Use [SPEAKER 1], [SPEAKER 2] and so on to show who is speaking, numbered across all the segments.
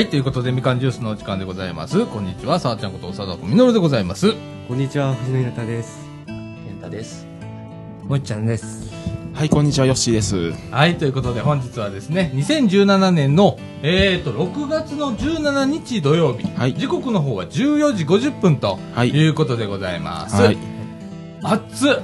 [SPEAKER 1] はい、ということで、みかんジュースのお時間でございます。こんにちは、さあちゃんこと、佐田みのるでございます。
[SPEAKER 2] こんにちは、藤野稲です。
[SPEAKER 3] 健太です。
[SPEAKER 4] もっちゃんです。
[SPEAKER 5] はい、こんにちは、ヨッシーです。
[SPEAKER 1] はい、ということで、本日はですね、2017年の、えーと、6月の17日土曜日。
[SPEAKER 5] はい
[SPEAKER 1] 時刻の方は14時50分と
[SPEAKER 5] はい
[SPEAKER 1] いうことでございます。
[SPEAKER 5] はい。
[SPEAKER 1] 暑っ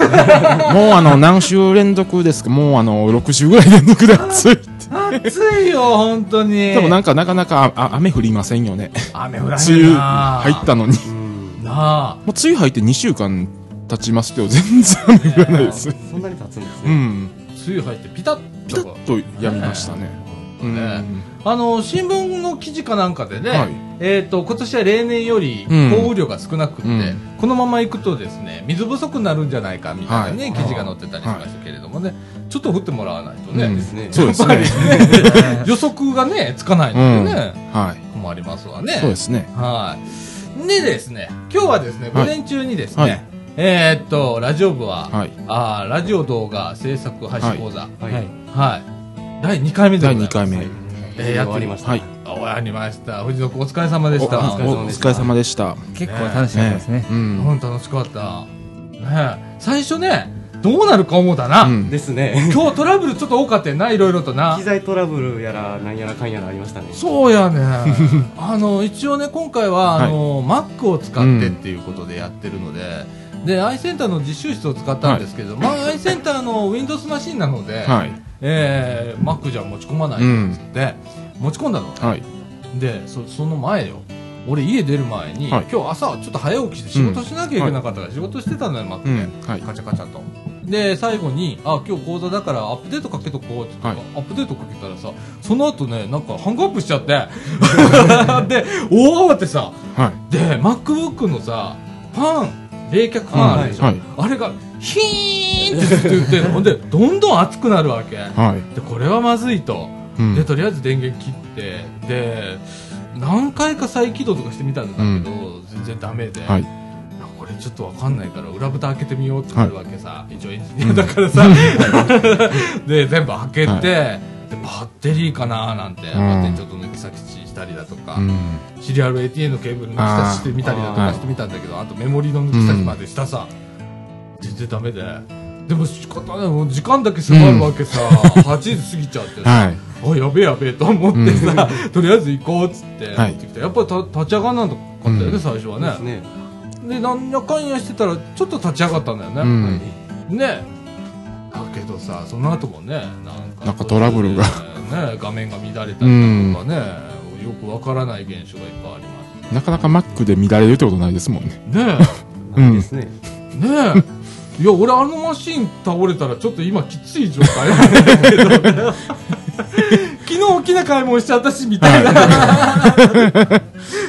[SPEAKER 5] もうあの、何週連続ですか？もうあの、6週ぐらい連続で暑い。
[SPEAKER 1] 暑いよ、本当に。
[SPEAKER 5] でもなんかなかなかあ雨降りませんよね。
[SPEAKER 1] 雨降らへん
[SPEAKER 5] 梅雨
[SPEAKER 1] な
[SPEAKER 5] 入ったのに。
[SPEAKER 2] うん。
[SPEAKER 1] なあ。
[SPEAKER 5] もう梅雨入って2週間経ちますけど、全然雨降らないです。
[SPEAKER 2] そんなに経つんですね。
[SPEAKER 5] うん。
[SPEAKER 1] 梅雨入ってピタッ
[SPEAKER 5] ピタッとやみましたね。うん。
[SPEAKER 1] ねあの新聞の記事かなんかでね、
[SPEAKER 5] はい
[SPEAKER 1] えー、と今年は例年より
[SPEAKER 5] うん
[SPEAKER 1] 降雨量が少なくって、
[SPEAKER 5] うん
[SPEAKER 1] このままいくとですね水不足になるんじゃないかみたいな、ね
[SPEAKER 5] はい
[SPEAKER 1] 記事が載ってたりしましたけれどもね、ちょっと降ってもらわないとね、
[SPEAKER 5] うん
[SPEAKER 2] ね。
[SPEAKER 5] そうですね。
[SPEAKER 1] 予測がねつかないのでね、
[SPEAKER 5] はい。
[SPEAKER 1] 困りますわね。
[SPEAKER 5] そうですね。
[SPEAKER 1] はいでですね今日はですね午
[SPEAKER 5] はい
[SPEAKER 1] 前中にですね、
[SPEAKER 5] はい
[SPEAKER 1] えーっとラジオ部は、
[SPEAKER 5] はい。
[SPEAKER 1] あーラジオ動画制作配信講座、はい
[SPEAKER 2] はい。
[SPEAKER 1] 第2回目でござ
[SPEAKER 5] 第
[SPEAKER 1] います
[SPEAKER 5] 2回目。
[SPEAKER 1] えーやって
[SPEAKER 2] 終わりました。
[SPEAKER 5] はい。
[SPEAKER 1] 終わりました。藤野君お疲れ様でした。
[SPEAKER 5] おお疲れ様でした。
[SPEAKER 4] 結構楽しかったですね。
[SPEAKER 5] うん。
[SPEAKER 1] うん、楽しかった。ねえ最初ね、どうなるか思うたな。
[SPEAKER 5] うん
[SPEAKER 2] ですね。
[SPEAKER 1] 今日トラブルちょっと多かったよな、いろいろとな
[SPEAKER 2] 機。材トラブルやら、なんやらかんやらありましたね。
[SPEAKER 1] そうやね。あの、一応ね、今回は、あの、Mac を使ってっていうことでやってるので、で、アイセンターの実習室を使ったんですけど、まあ、アイセンターの Windows マシンなので、
[SPEAKER 5] はい。
[SPEAKER 1] えー、Mac じゃ持ち込まないとっつって、持ち込んだの。
[SPEAKER 5] はい。
[SPEAKER 1] でそその前よ俺家出る前に、
[SPEAKER 5] はい
[SPEAKER 1] 今日朝ちょっと早起きして仕事しなきゃいけなかったから仕事してたのよマックで、
[SPEAKER 5] うん。はい。
[SPEAKER 1] カチャカチャとで最後にあ今日講座だからアップデートかけとこうって言って、
[SPEAKER 5] はい
[SPEAKER 1] アップデートかけたらさその後ねなんかハングアップしちゃって で大慌てさ
[SPEAKER 5] はい。
[SPEAKER 1] で MacBook のさファン冷却ファンあるでしょ、
[SPEAKER 5] はい。
[SPEAKER 1] あれがヒーンってずっと言ってるの。でどんどん熱くなるわけ。
[SPEAKER 5] はい。
[SPEAKER 1] でこれはまずいと。
[SPEAKER 5] うん。
[SPEAKER 1] でとりあえず電源切ってで何回か再起動とかしてみたんだけど、全然ダメで、
[SPEAKER 5] はい。
[SPEAKER 1] これちょっとわかんないから裏蓋開けてみようってなるわけさ、一応エンジニアだからさ、で全部開けて、
[SPEAKER 5] はい。
[SPEAKER 1] でバッテリーかななんて、バッテリーちょっと抜き差ししたりだとか、
[SPEAKER 5] うん。
[SPEAKER 1] シリアル ATA のケーブル抜き差ししてみたりだとかしてみたんだけどあとメモリの抜き差しまでしたさ、全然ダメで。でも仕方ないもう時間だけ迫るわけさ、8時過ぎちゃってさ、
[SPEAKER 5] はい。
[SPEAKER 1] あやべえやべえと思ってさ、とりあえず行こうっつって、
[SPEAKER 5] はい。
[SPEAKER 1] 持ってきてやっぱりた立ち上がんなかったよね、
[SPEAKER 5] うん。
[SPEAKER 1] 最初はね。
[SPEAKER 2] ね。
[SPEAKER 1] でなんやかんやしてたらちょっと立ち上がったんだよね、
[SPEAKER 5] うん。
[SPEAKER 1] ね。だけどさその後もねなんか
[SPEAKER 5] なんかトラブルが。
[SPEAKER 1] ね画面が乱れたりだとかね、よくわからない現象がいっぱいありま
[SPEAKER 5] なかなか Mac で乱れるってことないですもんね。
[SPEAKER 1] すね
[SPEAKER 5] うん。
[SPEAKER 2] ですね。
[SPEAKER 1] えねえいや俺あのマシン倒れたらちょっと今きつい状態なんだけど。昨日大きな買い物しちゃったしみたいな、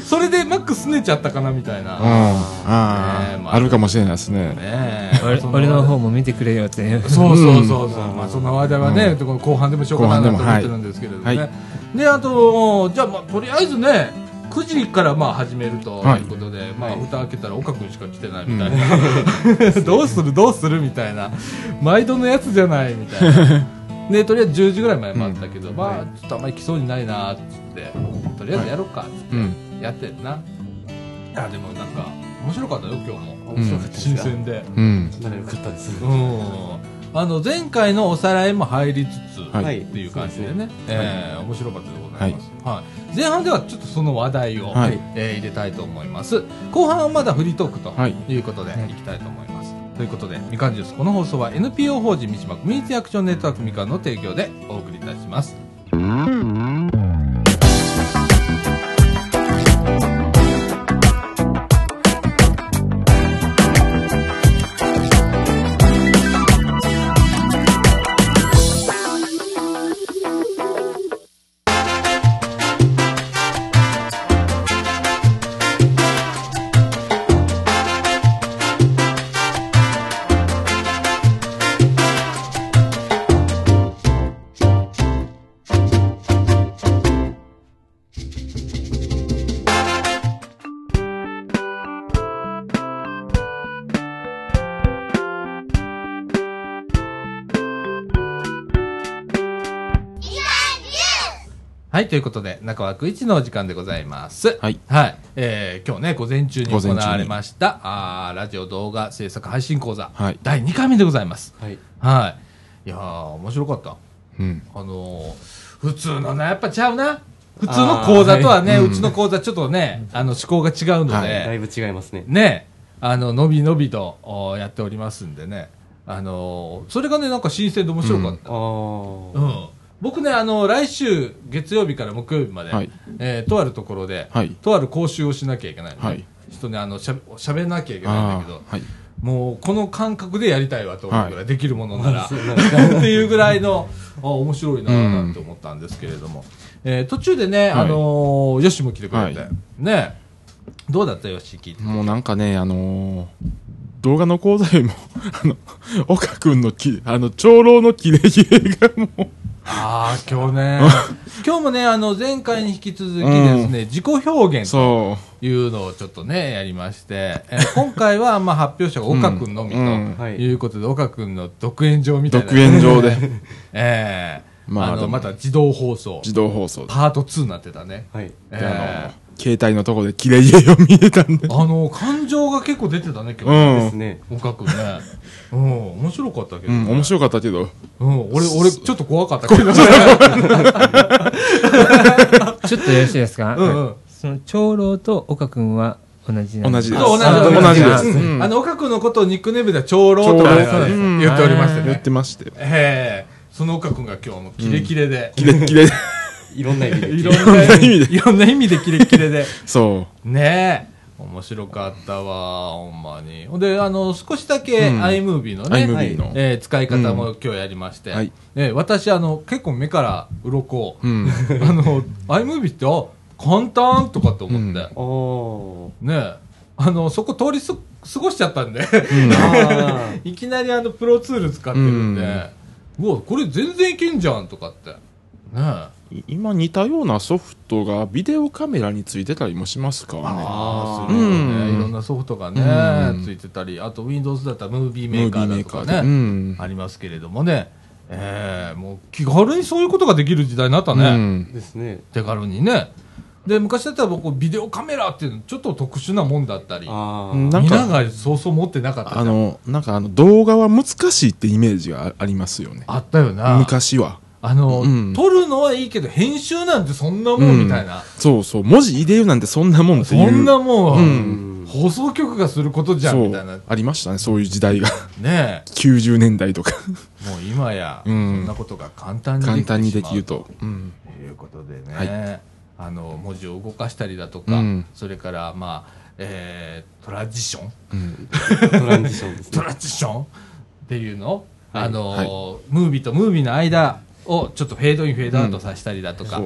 [SPEAKER 1] それでマックすねちゃったかなみたいな、
[SPEAKER 5] うん。あ
[SPEAKER 1] まあ。
[SPEAKER 5] あ、あるかもしれないですね。
[SPEAKER 1] ねえ
[SPEAKER 4] 俺の方も見てくれよって。
[SPEAKER 1] そうそうそうそう、
[SPEAKER 2] うん。
[SPEAKER 1] まあその間はね、この後半でもしょうがないなと思ってるんですけれどもね、
[SPEAKER 5] はい。
[SPEAKER 1] であとじゃあまあとりあえずね9時からまあ始めると
[SPEAKER 5] はい。
[SPEAKER 1] いうことで、まあ蓋開けたら岡君しか来てないみたいな、どうするどうするみたいな。毎度のやつじゃないみたいな。でとりあえず10時ぐらいまで待ったけど、まあちょっとあんまり来そうにないなっつって。とりあえずやろうかっつって
[SPEAKER 5] うん。
[SPEAKER 1] やってんな、あでもなんか面白かったよ今日も。
[SPEAKER 2] 面白かった。
[SPEAKER 1] 新鮮で。
[SPEAKER 5] うん。
[SPEAKER 2] ならよかったです。
[SPEAKER 1] うんあの前回のおさらいも入りつつ、
[SPEAKER 5] はい。
[SPEAKER 1] っていう感じでね、
[SPEAKER 2] そうですね。
[SPEAKER 1] えー面白かったでございます、はい。前半ではちょっとその話題を、
[SPEAKER 5] はい。
[SPEAKER 1] えー入れたいと思います。後半はまだフリートークと
[SPEAKER 5] はい。
[SPEAKER 1] いうことでいきたいと思います、ということでみかんジュース。この放送は NPO 法人三島コミュニティアクションネットワークみかんの提供でお送りいたしますはい、ということで、中枠一のお時間でございます。
[SPEAKER 5] はい。
[SPEAKER 1] はい。えー、今日ね、午前中に行われました、あーラジオ動画制作配信講座、
[SPEAKER 5] はい
[SPEAKER 1] 第2回目でございます。
[SPEAKER 2] はい。
[SPEAKER 1] はい。いやー、面白かった。
[SPEAKER 5] うん。
[SPEAKER 1] あのー、普通のな、やっぱちゃうな。普通の講座とはね、
[SPEAKER 5] はいう
[SPEAKER 1] ちの講座ちょっとね、あの、思考が違うので、
[SPEAKER 5] はい
[SPEAKER 2] だいぶ違いますね。
[SPEAKER 1] ね、あの、のびのびとおやっておりますんでね、あのーそれがね、なんか新鮮で面白かった。
[SPEAKER 2] ああ。
[SPEAKER 1] うん、僕ね、あの、来週月曜日から木曜日まで、
[SPEAKER 5] はい。
[SPEAKER 1] えーとあるところで、
[SPEAKER 5] はい。
[SPEAKER 1] とある講習をしなきゃいけないので、
[SPEAKER 5] はい。
[SPEAKER 1] 人ね、あの、しゃしゃべらなきゃいけないんだ
[SPEAKER 5] あ
[SPEAKER 1] けど、
[SPEAKER 5] あ、はい。
[SPEAKER 1] もう、この感覚でやりたいわと思うぐらい、できるものなら、っていうぐらいの、あ、面白いなぁなんて思ったんですけれども、えー途中でね、
[SPEAKER 5] はい。
[SPEAKER 1] あのーヨッシーも来てくれて、
[SPEAKER 5] はい。
[SPEAKER 1] ね、どうだったヨッシー聞いて。
[SPEAKER 5] もうなんかね、あのー動画の講座よりも、あの、岡くんのき、あの、長老のキレキレがもう、
[SPEAKER 1] ああ、今日ね、今日もね、あの、前回に引き続きですね、自己表現と
[SPEAKER 5] そ
[SPEAKER 1] いうのをちょっとね、やりまして、えー今回は、まあ、発表者が岡くんのみということで、岡くんの独演場み
[SPEAKER 5] う、
[SPEAKER 1] たいな。
[SPEAKER 5] 独演場で、
[SPEAKER 1] ええあの、
[SPEAKER 5] まあでも
[SPEAKER 1] また自動放送、
[SPEAKER 5] 自動放送で。
[SPEAKER 1] パート2になってたね。
[SPEAKER 2] はい。
[SPEAKER 1] え
[SPEAKER 5] であの
[SPEAKER 1] え
[SPEAKER 5] 携帯のとこでキレキレを見えたんで。
[SPEAKER 1] あの、感情が結構出てたね、今日。
[SPEAKER 5] うん。
[SPEAKER 2] ですね。
[SPEAKER 1] 岡くんね。うん、面白かったけど、
[SPEAKER 5] うん、面白かったけど。
[SPEAKER 1] うん、俺、俺、ちょっと怖かったけどね。
[SPEAKER 4] ちょっとよろしいですか？
[SPEAKER 1] うんうん
[SPEAKER 4] その長老と岡君は同じなん
[SPEAKER 5] 同じです
[SPEAKER 1] 同じ
[SPEAKER 5] あ
[SPEAKER 1] 同じ
[SPEAKER 5] 同じです。
[SPEAKER 1] あの、岡君のことをニックネームでは長老と言っておりまして
[SPEAKER 5] 言っ
[SPEAKER 1] ね。
[SPEAKER 5] てまして。
[SPEAKER 1] ええその岡君が今日もキレキレで、
[SPEAKER 5] キレッキレ で。
[SPEAKER 2] いろんな意味で。
[SPEAKER 1] いろんな意味で、いろんな意味でキレキレで。
[SPEAKER 5] そ
[SPEAKER 1] ねえ。面白かったわ、ほんまに。ほんで、あの、少しだけ
[SPEAKER 5] うん
[SPEAKER 1] iMovie の
[SPEAKER 5] う。
[SPEAKER 1] ね、
[SPEAKER 5] iMovie の。
[SPEAKER 1] えー使い方も今日やりまして、
[SPEAKER 5] はい
[SPEAKER 1] えー私、あの、結構目から鱗を、
[SPEAKER 5] うん。
[SPEAKER 1] あの、iMovie って、あ、簡単とかって思って、
[SPEAKER 2] おー。
[SPEAKER 1] ねえ、あの、そこ通りす過ごしちゃったんで、
[SPEAKER 2] あ
[SPEAKER 1] いきなりあの、プロツール使ってるんで、うわ、これ全然いけんじゃんとかって。ねえ。
[SPEAKER 5] 今似たようなソフトがビデオカメラについてたりもしますからね。
[SPEAKER 1] ああ、いろんなソフトがね、
[SPEAKER 5] うん
[SPEAKER 1] ついてたり、あと Windows だったらムービー
[SPEAKER 5] ムービ
[SPEAKER 1] メーカーだ
[SPEAKER 5] ーメーカーで。
[SPEAKER 1] とかね、
[SPEAKER 5] うん。
[SPEAKER 1] ありますけれどもね、えー、もう気軽にそういうことができる時代になった
[SPEAKER 5] う
[SPEAKER 1] ね、
[SPEAKER 5] ん
[SPEAKER 2] ー。ですね。
[SPEAKER 1] 手軽にね。で、昔だったら僕、ビデオカメラっていうのちょっと特殊なもんだったり、
[SPEAKER 2] ああ。
[SPEAKER 5] なんか、
[SPEAKER 1] みんながそうそう持ってなかった
[SPEAKER 5] あの、なんかあの、動画は難しいってイメージがあありますよね。
[SPEAKER 1] あったよな。
[SPEAKER 5] 昔は。
[SPEAKER 1] あの、
[SPEAKER 5] うん
[SPEAKER 1] 撮るのはいいけど、編集なんてそんなもんみたいな。
[SPEAKER 5] そうそう。文字入れるなんてそんなもんっていう。
[SPEAKER 1] そんなもん、
[SPEAKER 5] うん
[SPEAKER 1] 放送局がすることじゃんみたいな。
[SPEAKER 5] ありましたね、そういう時代が。
[SPEAKER 1] ね
[SPEAKER 5] 90年代とか。
[SPEAKER 1] え。もう今や、そ
[SPEAKER 5] うん
[SPEAKER 1] んなことが簡単にできて
[SPEAKER 5] 簡単にできると。うん。
[SPEAKER 1] ということでね、
[SPEAKER 5] はい
[SPEAKER 1] あの文字を動かしたりだとか、
[SPEAKER 5] うん。
[SPEAKER 1] それから、まあえートランジション。
[SPEAKER 5] うん。
[SPEAKER 2] トランジションね。
[SPEAKER 1] トランジション。っていうの、
[SPEAKER 2] はい。
[SPEAKER 1] あの、
[SPEAKER 5] はい。
[SPEAKER 1] ムービーとムービーの間をちょっとフェードインフェードアウトさせたりだとか、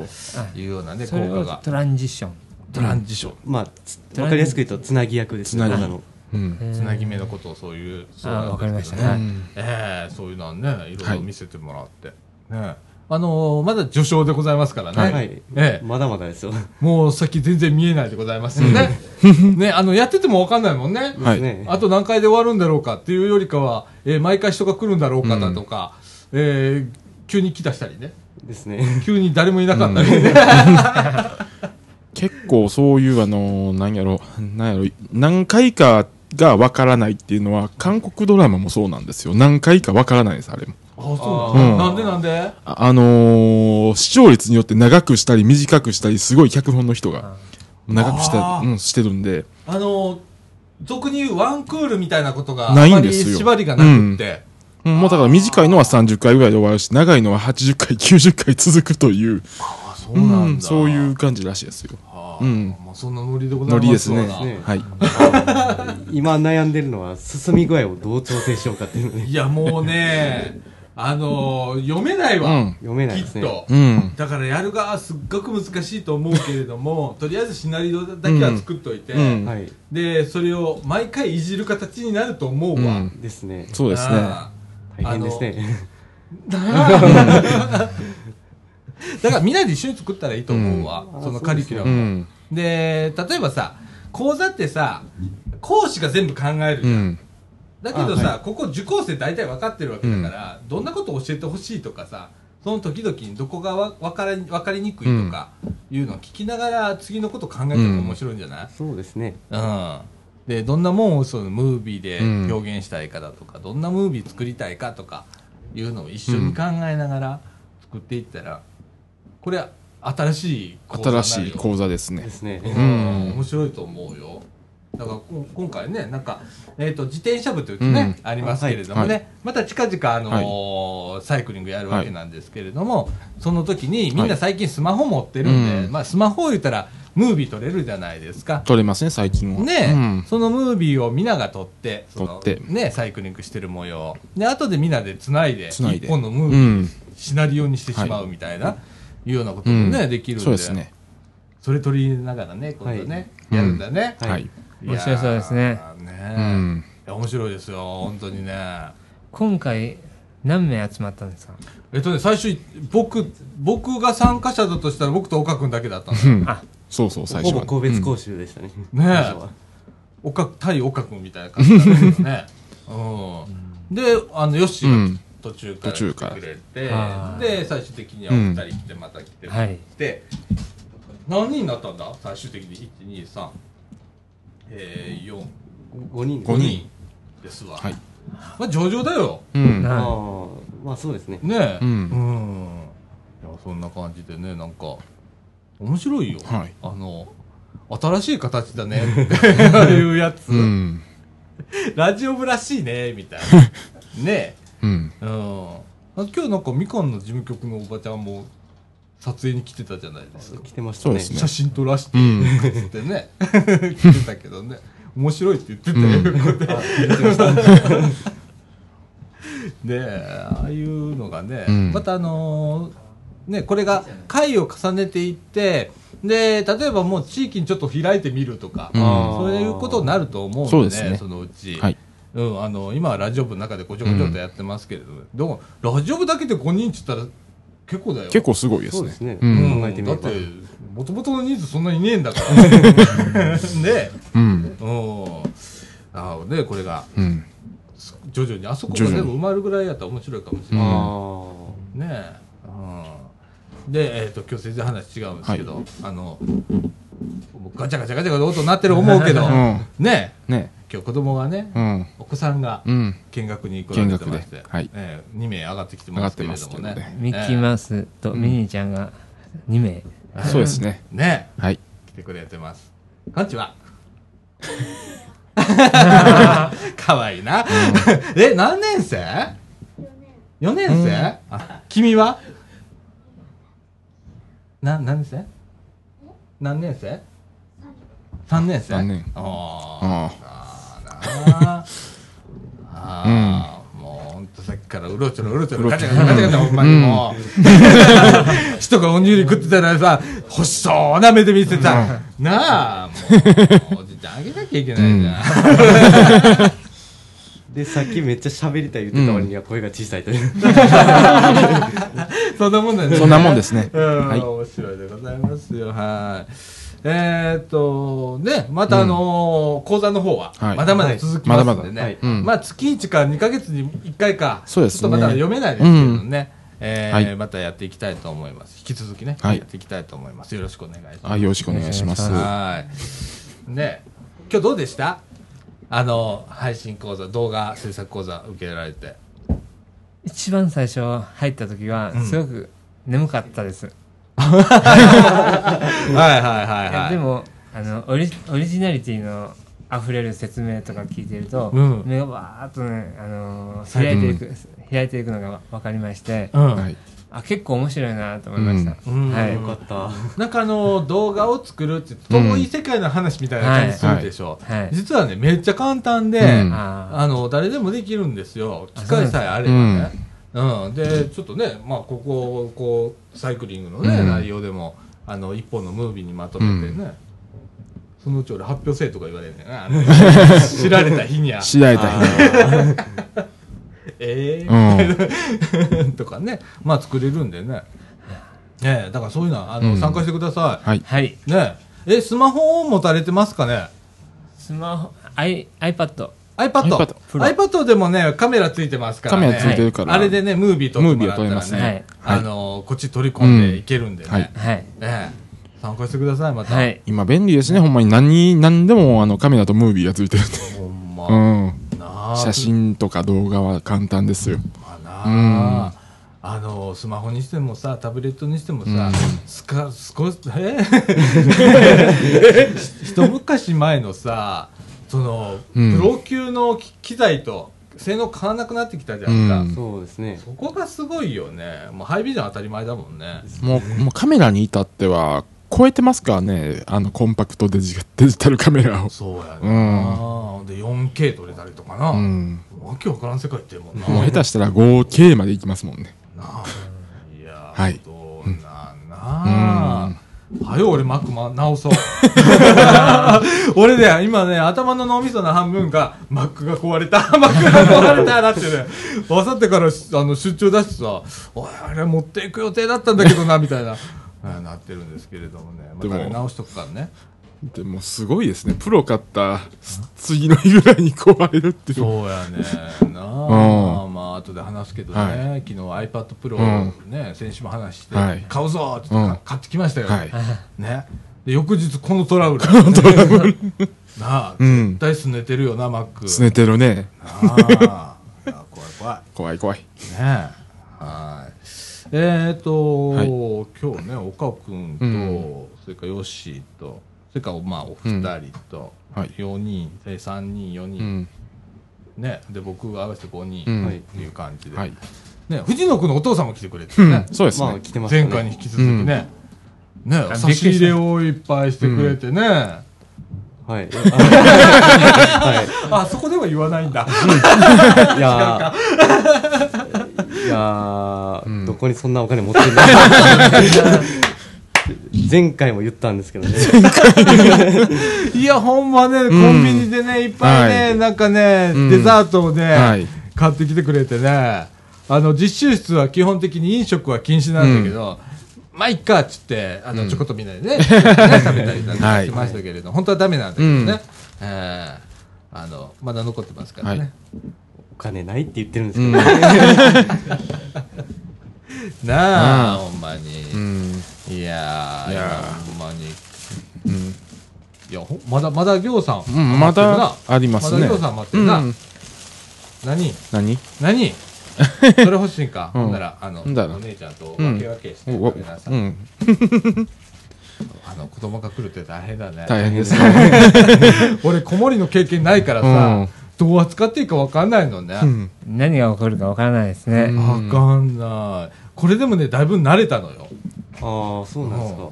[SPEAKER 1] いうようなね
[SPEAKER 4] それを
[SPEAKER 1] 効果が。
[SPEAKER 4] トランジション。
[SPEAKER 1] トランジション、
[SPEAKER 2] まあ、つわかりやすく言うと、つなぎ役ですね。
[SPEAKER 5] つなぎ。うん。
[SPEAKER 4] えー。
[SPEAKER 1] つなぎ目のことをそういうそう
[SPEAKER 4] あ
[SPEAKER 1] なん
[SPEAKER 4] わかりました。
[SPEAKER 1] ですけど
[SPEAKER 4] ね
[SPEAKER 5] うん
[SPEAKER 1] ええそういうのはねいろい
[SPEAKER 5] はい。
[SPEAKER 1] ろ見せてもらって、ねあのーまだ序章でございますからね、
[SPEAKER 2] はい。
[SPEAKER 1] ええ
[SPEAKER 2] まだまだですよ。
[SPEAKER 1] もう先全然見えないでございますよね。ね、あの、やっててもわかんないもんね。
[SPEAKER 5] はい。
[SPEAKER 1] あと何回で終わるんだろうかっていうよりかは、えー毎回人が来るんだろうかだとか、えー急に来だしたりね。
[SPEAKER 2] ですね。
[SPEAKER 1] 急に誰もいなかったりね。
[SPEAKER 5] 結構そういうあの、なんやろ、なんやろ、何回かがわからないっていうのは、韓国ドラマもそうなんですよ。何回かわからないです、あれも。
[SPEAKER 1] あ、そうな
[SPEAKER 5] うん
[SPEAKER 1] のなんでなんで？
[SPEAKER 5] ああのー視聴率によって長くしたり短くしたり、すごい脚本の人が長くしたうん、してるんで、
[SPEAKER 1] あのー、俗に言うワンクールみたいなことが、
[SPEAKER 5] ないんですよ
[SPEAKER 1] 縛りがなくって。
[SPEAKER 5] うん、もうだから短いのは30回ぐらいで終わるし、長いのは80回、90回続くという、
[SPEAKER 1] あ、そうなんだ。
[SPEAKER 5] そういう感じらしいですよ。
[SPEAKER 1] はあ。
[SPEAKER 5] うん
[SPEAKER 1] まあ、そんなノリでござい
[SPEAKER 5] ノ
[SPEAKER 1] ますわ
[SPEAKER 5] リですね。
[SPEAKER 2] ね
[SPEAKER 5] はい。
[SPEAKER 2] 今悩んでるのは、進み具合をどう調整しようかっていうのね。
[SPEAKER 1] いや、もうね、あのー読めないわ。
[SPEAKER 5] うん
[SPEAKER 2] 読めないですね。
[SPEAKER 1] きっと。
[SPEAKER 5] うん。
[SPEAKER 1] だからやる側はすっごく難しいと思うけれども とりあえずシナリオだけは作っといて、
[SPEAKER 5] うん
[SPEAKER 2] はい。
[SPEAKER 1] でそれを毎回いじる形になると思うわ、
[SPEAKER 5] うん
[SPEAKER 2] ですね。
[SPEAKER 5] そうですね。
[SPEAKER 1] あ
[SPEAKER 2] 大変ですね。
[SPEAKER 1] ー だからみんなで一緒に作ったらいいと思うわ、
[SPEAKER 2] うん
[SPEAKER 1] そのカリキュラムを、
[SPEAKER 5] うん。
[SPEAKER 1] で例えばさ講座ってさ講師が全部考えるじゃん、
[SPEAKER 5] うん。
[SPEAKER 1] だけどさ、
[SPEAKER 2] あは
[SPEAKER 1] ここ受講生大体分かってるわけだから、どんなことを教えてほしいとかさその時々にどこがわ分かり分かりにくいとかいうのを聞きながら次のこと考えても面白いんじゃない、
[SPEAKER 2] そうですね。
[SPEAKER 1] うん。でどんなもんをそのムービーで表現したいかだとか、どんなムービー作りたいかとかいうのを一緒に考えながら作っていったら、これは新しい講座
[SPEAKER 5] 新しい講座ですね。
[SPEAKER 2] で。すね。
[SPEAKER 1] うん。面白いと思うよだからこ今回ねなんか、えー、と自転車部というとね、
[SPEAKER 5] うん
[SPEAKER 1] ありますけれどもね、
[SPEAKER 5] はい
[SPEAKER 1] また近々、あのーサイクリングやるわけなんですけれども、その時にみんな最近スマホ持ってるんで、
[SPEAKER 5] うん
[SPEAKER 1] まあ、スマホを言ったらムービー撮れるじゃないですか。
[SPEAKER 5] 撮れますね、最近は。
[SPEAKER 1] ね、
[SPEAKER 5] うん
[SPEAKER 1] そのムービーをみんなが撮って、
[SPEAKER 5] 撮って
[SPEAKER 1] ね、サイクリングしてる模様。で、後でみんなで繋いで、
[SPEAKER 5] 繋いで
[SPEAKER 1] 一本のムービー、
[SPEAKER 5] うん
[SPEAKER 1] シナリオにしてしまうみたいな、いうようなこともね、
[SPEAKER 5] うん
[SPEAKER 1] できるんで。
[SPEAKER 5] そうですね。
[SPEAKER 1] それ取りながらね、今度ね、
[SPEAKER 5] はい
[SPEAKER 1] やるんだね。
[SPEAKER 2] はい
[SPEAKER 5] はい。
[SPEAKER 1] い
[SPEAKER 4] 面白そうですね。
[SPEAKER 1] ね
[SPEAKER 5] う
[SPEAKER 1] え
[SPEAKER 5] ん。
[SPEAKER 1] いや面白いですよ、本当にね。
[SPEAKER 4] 今回何名集まったんですか？
[SPEAKER 1] えっとね、最初、僕、僕が参加者だとしたら僕と岡君だけだったの。
[SPEAKER 5] うん。
[SPEAKER 4] あ。
[SPEAKER 5] そうそう、最
[SPEAKER 2] ほ
[SPEAKER 5] 初は。
[SPEAKER 2] ぼ個別講習でしたね。
[SPEAKER 1] ねえ。
[SPEAKER 2] 最初は。
[SPEAKER 1] 岡対岡君みたいな感じだったけどね。うん。で、あの、ヨッシーが途中から来て
[SPEAKER 5] 途中から。
[SPEAKER 1] くれて、で、最終的にはお二人来て、また来て、
[SPEAKER 4] はい。
[SPEAKER 1] で、何人になったんだ？最終的に。1、2、3、えー、4、
[SPEAKER 2] 5人
[SPEAKER 1] 5
[SPEAKER 5] 五人
[SPEAKER 1] 人ですわ。
[SPEAKER 5] はい。
[SPEAKER 1] まあ、上々だよ。
[SPEAKER 5] うん。
[SPEAKER 4] な
[SPEAKER 2] ああ、まあそうですね。
[SPEAKER 1] ねえ。
[SPEAKER 5] うん
[SPEAKER 1] うん。いや、そんな感じでね、なんか、面白いよ。
[SPEAKER 5] はい
[SPEAKER 1] あの、新しい形だね っていうやつ、
[SPEAKER 5] うん。
[SPEAKER 1] ラジオ部らしいね、みたいな。ね
[SPEAKER 5] うん。
[SPEAKER 1] え。うん。あ今日なんかみかんの事務局のおばちゃんも撮影に来てたじゃないですか。
[SPEAKER 2] 来てましたね。
[SPEAKER 1] 写真撮らして、
[SPEAKER 5] うん
[SPEAKER 1] つってね、来てたけどね。面白いって言ってたよ、
[SPEAKER 5] うん
[SPEAKER 1] ここで。で、ああいうのがね、
[SPEAKER 5] うん
[SPEAKER 1] またあのーね、これが回を重ねていって、で、例えばもう地域にちょっと開いてみるとか、
[SPEAKER 5] うん
[SPEAKER 1] そういうことになると思うんでね、
[SPEAKER 5] ね
[SPEAKER 1] そのうち。
[SPEAKER 5] はい。
[SPEAKER 1] うん、あの、今はラジオ部の中でごちょごちょっとやってますけれども、でも、ラジオ部だけで5人って言ったら結構だよ。
[SPEAKER 5] 結構すごいですね。
[SPEAKER 2] そうですね。
[SPEAKER 5] うん
[SPEAKER 2] 考えてみれば
[SPEAKER 1] だって。、もともとの人数そんなにいねえんだから。ね
[SPEAKER 5] うん。
[SPEAKER 1] うん。ああ、ね、これが、
[SPEAKER 5] うん。
[SPEAKER 1] 徐々に、あそこが全
[SPEAKER 5] 徐々に
[SPEAKER 1] 部埋まるぐらいやったら面白いかもしれ
[SPEAKER 5] うん
[SPEAKER 1] ない。
[SPEAKER 2] あ
[SPEAKER 1] ねえ。うん。で、えっ、と、今日全然話違うんですけど、あの、もうガチャガチャガチャガチャ音鳴ってる思うけど、
[SPEAKER 5] うん
[SPEAKER 1] ねえ、
[SPEAKER 5] ね。
[SPEAKER 1] 今日子供がね、
[SPEAKER 5] うん。
[SPEAKER 1] お子さんが
[SPEAKER 5] うん。
[SPEAKER 1] 見学に来られてまして、
[SPEAKER 5] はい
[SPEAKER 1] ええ2名上がってきてますけれどもね
[SPEAKER 5] ね。
[SPEAKER 4] ミッキーマウスとミニーちゃんが2名、
[SPEAKER 5] そうですね。
[SPEAKER 1] ねえ
[SPEAKER 5] はい。
[SPEAKER 1] 来てくれてます。こんにちは。かわいいな。え、何年生 ?4 年生、あ、君は？な、何年生？何年生 ?3 年生？
[SPEAKER 5] 三年
[SPEAKER 1] あ
[SPEAKER 5] あ
[SPEAKER 1] あ。ああ。あ。もうほんとさっきからうろちょろうろちょろガチャガチャガチャガチャほんまにもう。人がおにぎり食ってたらさ、欲しそうな目で見てさ、なあ、もう、おじちゃんあげなきゃいけないじゃん。
[SPEAKER 2] で、さっきめっちゃ喋りたい言ってた割には声が小さいという。
[SPEAKER 1] そんなもんだよね。
[SPEAKER 5] そんなもんですね。はい。
[SPEAKER 1] 面白いでございますよ。はい。えーっと、ね、またあのー講座の方は、
[SPEAKER 5] はい
[SPEAKER 1] まだまだ続きますのでね。
[SPEAKER 5] まだまだ
[SPEAKER 2] はい
[SPEAKER 5] うん
[SPEAKER 1] まあ、月1か2ヶ月に1回か。
[SPEAKER 5] そうですね
[SPEAKER 1] ちょっとまだ読めないですけどね。えー
[SPEAKER 5] はい
[SPEAKER 1] またやっていきたいと思います。引き続きね、
[SPEAKER 5] はい
[SPEAKER 1] やっていきたいと思います。よろしくお願いします。
[SPEAKER 5] あ、よろしくお願いします。
[SPEAKER 1] はい。ね、今日どうでした？あの、配信講座、動画制作講座受けられて。
[SPEAKER 4] 一番最初入った時は
[SPEAKER 1] うん
[SPEAKER 4] すごく眠かったです、
[SPEAKER 1] はいはいはいはい。
[SPEAKER 4] でもあのオリオリジナリティの溢れる説明とか聞いてると、
[SPEAKER 1] うん。
[SPEAKER 4] 目がバーッとね、あのー開いていく、開いていくのが分かりまして、
[SPEAKER 1] うん。
[SPEAKER 5] はい。
[SPEAKER 4] あ結構面白いなと思いました、
[SPEAKER 1] うん。
[SPEAKER 4] はい。
[SPEAKER 2] よかった。
[SPEAKER 1] なんかあの動画を作るって遠い世界の話みたいな感じするでしょ、
[SPEAKER 4] はい。はい。
[SPEAKER 1] 実はねめっちゃ簡単で、
[SPEAKER 5] うん。
[SPEAKER 4] あ
[SPEAKER 1] あの誰でもできるんですよ。機械さえあればねうん、でちょっとねまあこここうサイクリングのね、
[SPEAKER 5] うん。
[SPEAKER 1] 内容でもあの一本のムービーにまとめてね、そのうち俺発表せえとか言われるねんな。知られた日には。
[SPEAKER 5] 知られた日に
[SPEAKER 1] ええ
[SPEAKER 5] うん。
[SPEAKER 1] とかね。まあ作れるんでね。ねえだからそういうのはあの、
[SPEAKER 5] うん。
[SPEAKER 1] 参加してください。
[SPEAKER 5] はい。
[SPEAKER 4] はい。
[SPEAKER 1] ねえ、え、スマホを持たれてますかね？
[SPEAKER 4] スマホ i iPad
[SPEAKER 1] iPad。
[SPEAKER 5] iPad
[SPEAKER 1] でもね、カメラついてますからね。
[SPEAKER 5] カメラついてるから
[SPEAKER 1] あれでね、ムービー撮ってもらったら
[SPEAKER 5] ムービーを撮れます
[SPEAKER 1] ね
[SPEAKER 4] ね。
[SPEAKER 1] あのー、こっち取り込んでいけるんでね。
[SPEAKER 5] うんはい
[SPEAKER 1] ね
[SPEAKER 4] はい。
[SPEAKER 1] え参加してください、また。
[SPEAKER 4] はい。
[SPEAKER 5] 今便利ですね、ほんまに何、何でもあのカメラとムービーがついてるんで。
[SPEAKER 1] ほんま。
[SPEAKER 5] うん。
[SPEAKER 1] なあ
[SPEAKER 5] 写真とか動画は簡単ですよ。
[SPEAKER 1] まあなあ、あのスマホにしてもさタブレットにしてもさ、
[SPEAKER 5] うん
[SPEAKER 1] すか少しえ？一昔前のさその、
[SPEAKER 5] うん。
[SPEAKER 1] プロ級の機機材と性能変わらなくなってきたじゃん。か、
[SPEAKER 5] うん。
[SPEAKER 2] そうですね。
[SPEAKER 1] そこがすごいよね。もうハイビジョン当たり前だもんね。
[SPEAKER 5] もう、もうカメラに至っては、超えてますからね、あのコンパクトデジデジタルカメラを。
[SPEAKER 1] そうやな、
[SPEAKER 5] うん。
[SPEAKER 1] で 4K 撮れたりとかな、
[SPEAKER 5] うん。
[SPEAKER 1] わけわからん世界ってるもんな。
[SPEAKER 5] もう下手したら 5K まで行きますもんね。
[SPEAKER 1] なあ。いや
[SPEAKER 5] はい。
[SPEAKER 1] どうなんなあはよ俺マック、ま、直そう。俺ね今ね頭の脳みその半分がマックが壊れた。マックが壊れたなってねあさってからしあの出張出してさおいあれ持っていく予定だったんだけどなみたいなあなってるんですけれどもね。またね直しとくからね
[SPEAKER 5] でもすごいですね。プロ買った次の日ぐらいに壊れるっていう。
[SPEAKER 1] そうやねな。あ、
[SPEAKER 5] うん。
[SPEAKER 1] まあ後で話すけどね、
[SPEAKER 5] は
[SPEAKER 1] 昨日 iPad Pro
[SPEAKER 5] うん。
[SPEAKER 1] ね、先週も話して、
[SPEAKER 5] はい。
[SPEAKER 1] 買うぞって言って
[SPEAKER 5] うん。
[SPEAKER 1] 買ってきましたよ、
[SPEAKER 5] はい。
[SPEAKER 1] ね。で翌日このトラブル。なあ、
[SPEAKER 5] うん。
[SPEAKER 1] 絶対すねてるよなマック
[SPEAKER 5] すねてるね。
[SPEAKER 1] 怖い怖い。
[SPEAKER 5] 怖い怖い。
[SPEAKER 1] ね。えはい。えっ、ー、と、
[SPEAKER 5] はい。
[SPEAKER 1] 今日ね岡尾君と、
[SPEAKER 5] うん。
[SPEAKER 1] それからヨッシーとそれからまあお二人と、
[SPEAKER 5] うん。はい。
[SPEAKER 1] 4人え3人4
[SPEAKER 5] う
[SPEAKER 1] 人、
[SPEAKER 5] ん。
[SPEAKER 1] ね。で僕が合わせて5人、
[SPEAKER 5] うん。
[SPEAKER 1] っていう感じで、
[SPEAKER 5] はい。
[SPEAKER 1] ね。藤野君のお父さんも来てくれて
[SPEAKER 5] うん。
[SPEAKER 1] ね、
[SPEAKER 2] まあ
[SPEAKER 5] そうですね。
[SPEAKER 2] 来てましたね。
[SPEAKER 1] 前回に引き続きね、ね。
[SPEAKER 4] あ
[SPEAKER 1] 差し入れをいっぱいしてくれてね、
[SPEAKER 2] はい。は
[SPEAKER 1] あそこでは言わないんだ。
[SPEAKER 2] いいやー。いやー、
[SPEAKER 5] うん。
[SPEAKER 2] どこにそんなお金持ってない 前回も言ったんですけどね。
[SPEAKER 1] いやほんまね、コンビニでねいっぱいね、
[SPEAKER 5] はい。
[SPEAKER 1] なんかね、
[SPEAKER 5] うん。
[SPEAKER 1] デザートをね、
[SPEAKER 5] はい。
[SPEAKER 1] 買ってきてくれてね。あの実習室は基本的に飲食は禁止なんだけど、まあいっかっつってあの、
[SPEAKER 5] うん。
[SPEAKER 1] ちょこっとみんなでね ね食べたりなんか
[SPEAKER 5] はい。
[SPEAKER 1] しましたけれど、本当はダメなんだけどね、
[SPEAKER 5] うん。
[SPEAKER 1] えーあのまだ残ってますからね、
[SPEAKER 5] はい。
[SPEAKER 2] お金ないって言ってるんです
[SPEAKER 5] うん。
[SPEAKER 2] けど、
[SPEAKER 1] なあ、
[SPEAKER 5] うん。
[SPEAKER 1] ほんまに、
[SPEAKER 5] うん。
[SPEAKER 1] いやー
[SPEAKER 5] いや
[SPEAKER 1] ほんまに。
[SPEAKER 5] うん。
[SPEAKER 1] いやほまだまだ行さん、
[SPEAKER 5] うん、ま
[SPEAKER 1] 余ってるな。
[SPEAKER 5] だありますね。
[SPEAKER 1] まだ行さん待ってるな、
[SPEAKER 5] うん。
[SPEAKER 1] 何？
[SPEAKER 5] 何？
[SPEAKER 1] 何？それ欲しいんか、
[SPEAKER 5] うん。
[SPEAKER 1] ほんならあのお姉ちゃんと分け分けして
[SPEAKER 5] お
[SPEAKER 1] 食べなさい、
[SPEAKER 5] うん。
[SPEAKER 1] あの子供が来るって大変だね。
[SPEAKER 5] 大変ですね。
[SPEAKER 1] 俺子守の経験ないからさ、
[SPEAKER 5] うん。
[SPEAKER 1] どう扱っていいか分かんないのね、
[SPEAKER 5] うん。
[SPEAKER 4] 何が起こるかわからないですね。
[SPEAKER 5] うん。
[SPEAKER 1] 分かんない。これでもねだいぶ慣れたのよ
[SPEAKER 2] ああそうなんですか、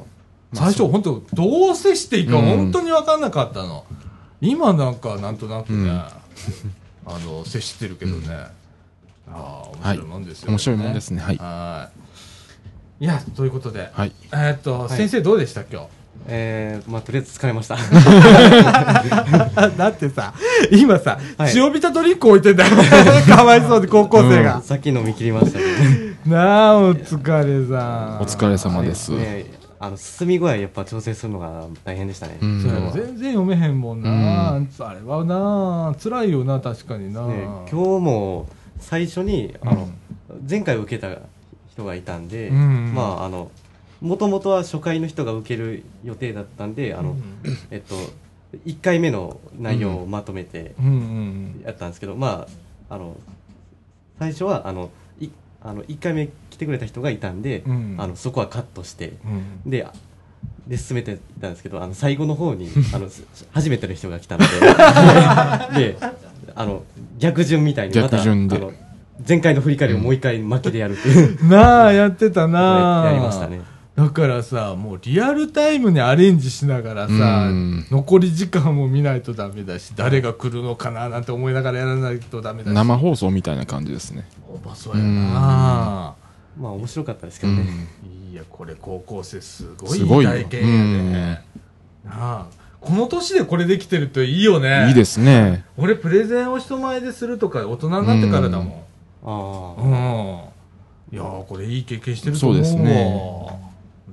[SPEAKER 1] 最初本当どう接していいか
[SPEAKER 5] うん。
[SPEAKER 1] 本当に分かんなかったの、今なんかなんとなくね、
[SPEAKER 5] うん。
[SPEAKER 1] あの接してるけどね、ああ面白いもんですよ、ね。
[SPEAKER 5] 面白いもんですね。はい。
[SPEAKER 1] はい。いやということで、
[SPEAKER 5] はい。
[SPEAKER 1] えーっと、
[SPEAKER 2] はい。
[SPEAKER 1] 先生どうでした今日？
[SPEAKER 2] えー、まあとりあえず疲れました。
[SPEAKER 1] だってさ今さ、
[SPEAKER 2] はい。
[SPEAKER 1] 塩ビタドリンク置いてんだよ かわいそうで高校生が、
[SPEAKER 2] さっき飲み切りましたけど
[SPEAKER 1] なあお疲れさん。
[SPEAKER 5] お疲れ様です。
[SPEAKER 2] ねあの進み具合やっぱ調整するのが大変でしたね、
[SPEAKER 5] うん。
[SPEAKER 1] 全然読めへんもんな、あれはな辛いよな確かにな、
[SPEAKER 2] ね今日も最初にあの、前回受けた人がいたんで、
[SPEAKER 1] うん。
[SPEAKER 2] まああのもともとは初回の人が受ける予定だったんであの、えっと1回目の内容をまとめて
[SPEAKER 1] うんうん
[SPEAKER 2] やったんですけど、まああの最初はあのいあの1回目来てくれた人がいたんで、
[SPEAKER 1] うん。
[SPEAKER 2] あのそこはカットして
[SPEAKER 1] うん。
[SPEAKER 2] であで進めてたんですけどあの最後の方に あのす初めての人が来たので であの逆順みたいにまた前回の振り返りをもう一回巻きでやるっていう、
[SPEAKER 1] なあやってたなあ。
[SPEAKER 2] やりましたね
[SPEAKER 1] だからさもうリアルタイムにアレンジしながらさ
[SPEAKER 5] うん。
[SPEAKER 1] 残り時間も見ないとダメだし誰が来るのかななんて思いながらやらないとダメだし。
[SPEAKER 5] 生放送みたいな感じですね。
[SPEAKER 1] おばそうやな。
[SPEAKER 2] まあ面白かったですけどね、
[SPEAKER 5] うん。
[SPEAKER 1] いやこれ高校生すごい
[SPEAKER 5] すごいよ。
[SPEAKER 1] 体験やねなあ。この年でこれできてるといいよね。
[SPEAKER 5] いいですね。
[SPEAKER 1] 俺プレゼンを人前でするとか大人になってからだもん。
[SPEAKER 2] ああ
[SPEAKER 1] うん、いやーこれいい経験してると思うわ。
[SPEAKER 5] そうですね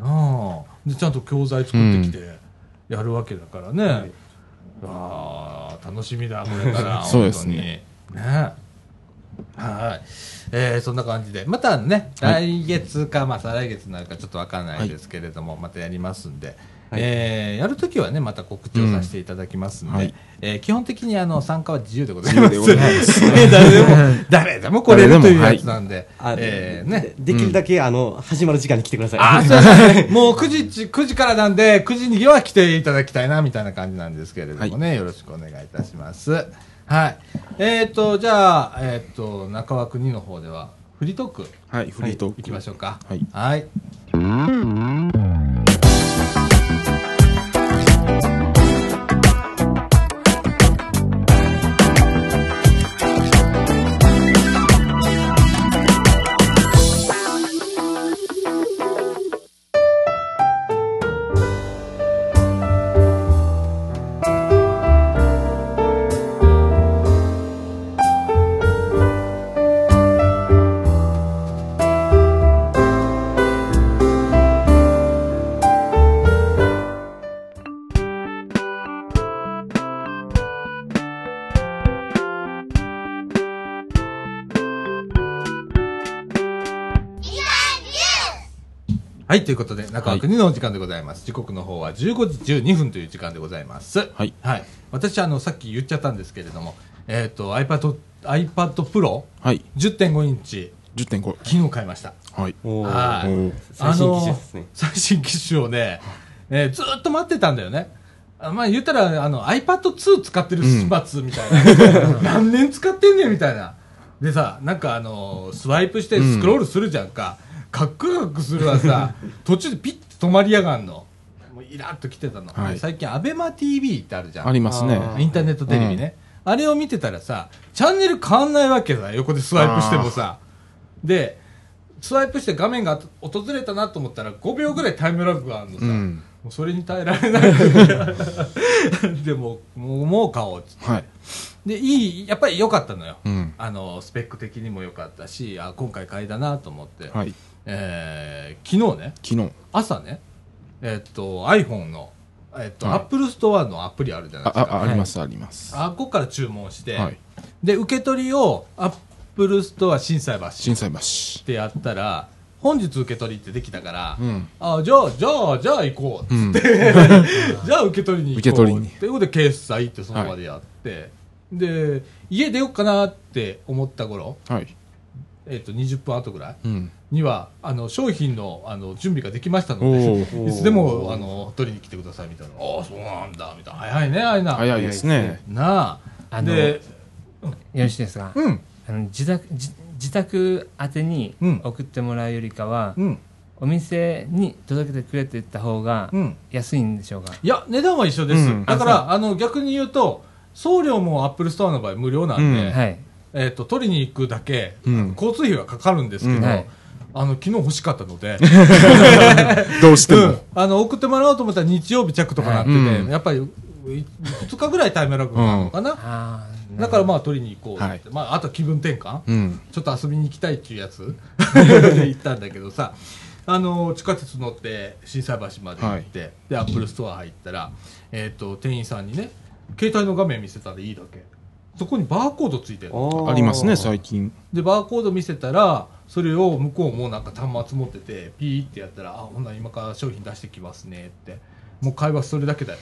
[SPEAKER 1] なあ。でちゃんと教材作ってきてやるわけだからね、ああ楽しみだ、これから。
[SPEAKER 5] そうですね。
[SPEAKER 1] 本当に。ね。はい。えー、そんな感じで、またね、
[SPEAKER 5] はい。
[SPEAKER 1] 来月か、まあ、再来月になるかちょっとわからないですけれども、またやりますんで、えーやるときはね、また告知をさせていただきますんで、
[SPEAKER 5] うんはい
[SPEAKER 1] えー基本的にあの参加は自由でございます。
[SPEAKER 5] ます
[SPEAKER 1] ね 誰でも、誰でも来れるというやつなんで、
[SPEAKER 2] あ
[SPEAKER 1] えーね。
[SPEAKER 2] でできるだけ、あの、始まる時間に来てください。
[SPEAKER 1] あ、そうですね。もう9時、9時からなんで、9時には来ていただきたいな、みたいな感じなんですけれどもね、よろしくお願いいたします。はい。えっ、と、じゃあ、えっ、と、中枠2の方では、フリートーク、
[SPEAKER 5] はい、フリートーク。
[SPEAKER 1] いきましょうか。
[SPEAKER 5] はい
[SPEAKER 1] はい。はい、ということで、中枠2のお時間でございます。時刻の方は15時12分という時間でございます。
[SPEAKER 5] はい
[SPEAKER 1] はい。私、あの、さっき言っちゃったんですけれども、えっ、と、iPad、iPad Pro
[SPEAKER 5] はい、
[SPEAKER 1] 10.5インチ、
[SPEAKER 5] 10.5。
[SPEAKER 1] 昨日買いました。
[SPEAKER 5] はい。
[SPEAKER 2] おー
[SPEAKER 1] はい
[SPEAKER 5] おー
[SPEAKER 2] 最新機種ですね
[SPEAKER 1] 最新機種をね、えーずーっと待ってたんだよね。あまあ言ったら、あの iPad2 使ってる始末みたいな。何年使ってんねんみたいな。でさ、なんかあのスワイプしてスクロールするじゃんか。カックカックするわさ、途中でピッと止まりやがんの。もうイラッと来てたの。
[SPEAKER 5] はい
[SPEAKER 1] 最近、アベマ t v ってあるじゃん。
[SPEAKER 5] ありますね。
[SPEAKER 2] あ
[SPEAKER 1] インターネットテレビね、あれを見てたらさチャンネル変わんないわけだ横でスワイプしてもさでスワイプして画面が訪れたなと思ったら5秒ぐらいタイムラグがあるのさ、
[SPEAKER 5] うん
[SPEAKER 1] もうそれに耐えられない でももうもう買おうっつって
[SPEAKER 5] はい。
[SPEAKER 1] でいいやっぱり良かったのよ、
[SPEAKER 5] うん。
[SPEAKER 1] あのスペック的にも良かったしあ今回買いだなと思って、
[SPEAKER 5] はい。
[SPEAKER 1] えー昨日ね
[SPEAKER 5] 昨日。
[SPEAKER 1] 朝ねえっと iPhone の、えっと
[SPEAKER 5] はい
[SPEAKER 1] Apple Store のアプリあるじゃない
[SPEAKER 5] あ、
[SPEAKER 1] ですか
[SPEAKER 5] あ、あります、あります。
[SPEAKER 1] あここから注文して、
[SPEAKER 5] はい。
[SPEAKER 1] で受け取りを Apple Store 心斎橋
[SPEAKER 5] 心斎橋。
[SPEAKER 1] ってやったら本日受け取りってできたから、
[SPEAKER 5] うん。
[SPEAKER 1] あじゃあじゃあじゃあ行こう、
[SPEAKER 5] うん。
[SPEAKER 1] じゃあ受け取りに行こう
[SPEAKER 5] 受け取りに
[SPEAKER 1] ってことで決済ってその場でやって、で家出ようかなって思った頃、
[SPEAKER 5] はい。
[SPEAKER 1] えっと20分後ぐらい
[SPEAKER 5] うん。
[SPEAKER 1] にはあの商品のあの準備ができましたの
[SPEAKER 5] お
[SPEAKER 1] で
[SPEAKER 5] ー。
[SPEAKER 1] いつでもあの取りに来てくださいみたいな。ああそうなんだ。みたいな。早いねああいうな
[SPEAKER 5] 早いですね。
[SPEAKER 1] なあ。
[SPEAKER 4] あの
[SPEAKER 1] で
[SPEAKER 4] よろしいですか、
[SPEAKER 1] うん。
[SPEAKER 4] あの自宅自自宅宛てに
[SPEAKER 1] うん。
[SPEAKER 4] 送ってもらうよりかは、
[SPEAKER 1] うん。
[SPEAKER 4] お店に届けてくれて言った方が
[SPEAKER 1] うん。
[SPEAKER 4] 安いんでしょうか、
[SPEAKER 1] いや、値段は一緒です。
[SPEAKER 5] うん。
[SPEAKER 1] だから、あの、逆に言うと、送料も Apple Store の場合無料なんで、
[SPEAKER 5] うん。
[SPEAKER 4] はい
[SPEAKER 1] えっ、と、取りに行くだけ、
[SPEAKER 5] うん。
[SPEAKER 1] 交通費はかかるんですけど、
[SPEAKER 5] うん。
[SPEAKER 4] はい
[SPEAKER 1] あの、昨日欲しかったので、
[SPEAKER 5] どうしても。
[SPEAKER 1] うん。あの、送ってもらおうと思ったら日曜日着とかなってて、
[SPEAKER 5] うん。
[SPEAKER 1] やっぱり、2日ぐらいタイムラグがあるのかな？だからまあ取りに行こうって、
[SPEAKER 5] はい。
[SPEAKER 1] まああとは気分転換、
[SPEAKER 5] うん。
[SPEAKER 1] ちょっと遊びに行きたいっていうやつ？で行ったんだけどさ、あの地下鉄乗って心斎橋まで行って、で Apple Store 入ったら、えっと店員さんにね携帯の画面見せたらいいだけそこにバーコードついてる
[SPEAKER 5] ありますね、最近。
[SPEAKER 1] でバーコード見せたらそれを向こうもなんか端末持っててピーってやったら「あほんなら今から商品出してきますね」って。もう会話それだけだよ。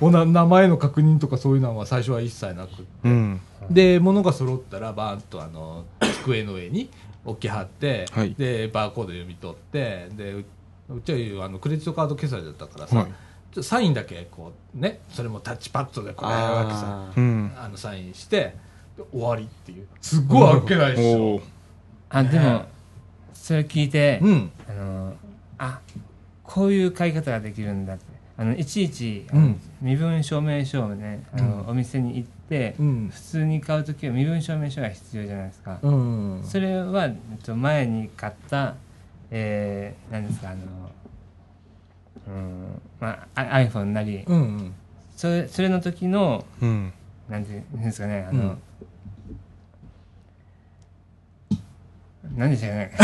[SPEAKER 1] お な名前の確認とかそういうのは最初は一切なく
[SPEAKER 5] うん。
[SPEAKER 1] で物が揃ったらバーンとあの机の上に置き張って、
[SPEAKER 5] はい。
[SPEAKER 1] でバーコード読み取ってでううちはあのクレジットカード決済だったからさ、
[SPEAKER 5] はい
[SPEAKER 1] サインだけこうねそれもタッチパッドでこうやるわけさ。
[SPEAKER 2] あー。
[SPEAKER 5] うん。
[SPEAKER 1] あのサインしてで終わりっていう。すっごいあっけないっしょ、
[SPEAKER 4] あでもそれ聞いて、
[SPEAKER 1] うん。
[SPEAKER 4] あのあこういう買い方ができるんだって。あのいちいち、
[SPEAKER 1] うん。
[SPEAKER 4] 身分証明書をねあの、お店に行って、
[SPEAKER 1] うん。
[SPEAKER 4] 普通に買う時は身分証明書が必要じゃないですか、
[SPEAKER 1] うん。
[SPEAKER 4] それはえっと前に買った、えー、何ですかあのうん。まあ、あ iPhone なり、
[SPEAKER 1] うんうん。
[SPEAKER 4] それそれの時の
[SPEAKER 5] うん。
[SPEAKER 4] なんていうんですかねあの、何でしたかね。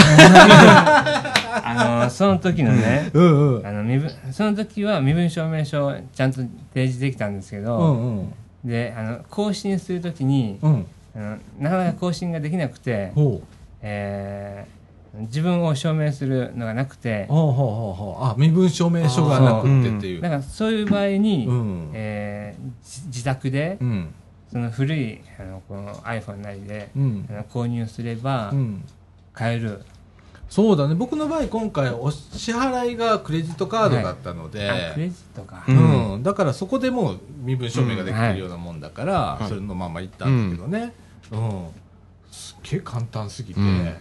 [SPEAKER 4] あのその時のね
[SPEAKER 1] うんうん。
[SPEAKER 4] あの身分その時は身分証明書をちゃんと提示できたんですけど、
[SPEAKER 1] うんうん。
[SPEAKER 4] であの更新する時に、
[SPEAKER 1] うん。
[SPEAKER 4] あのなかなか更新ができなくて、えー自分を証明するのがなくて。
[SPEAKER 1] ほうほうほうほう。あ身分証明書がなくってっていう。
[SPEAKER 4] だからそういう場合に、
[SPEAKER 1] うん。
[SPEAKER 4] えーじ自宅で
[SPEAKER 1] うん。
[SPEAKER 4] その古いあのこの iPhone なりで、
[SPEAKER 1] うん。
[SPEAKER 4] あの購入すれば
[SPEAKER 1] うん。
[SPEAKER 4] 買える、
[SPEAKER 1] そうだね。僕の場合今回お支払いがクレジットカードだったので、
[SPEAKER 4] あクレジットか、
[SPEAKER 5] うん。
[SPEAKER 1] うん、だからそこでもう身分証明ができてるようなもんだから、
[SPEAKER 5] はい。
[SPEAKER 1] それのまま行ったんだけどね、うん。すっげえ簡単すぎて、
[SPEAKER 5] うん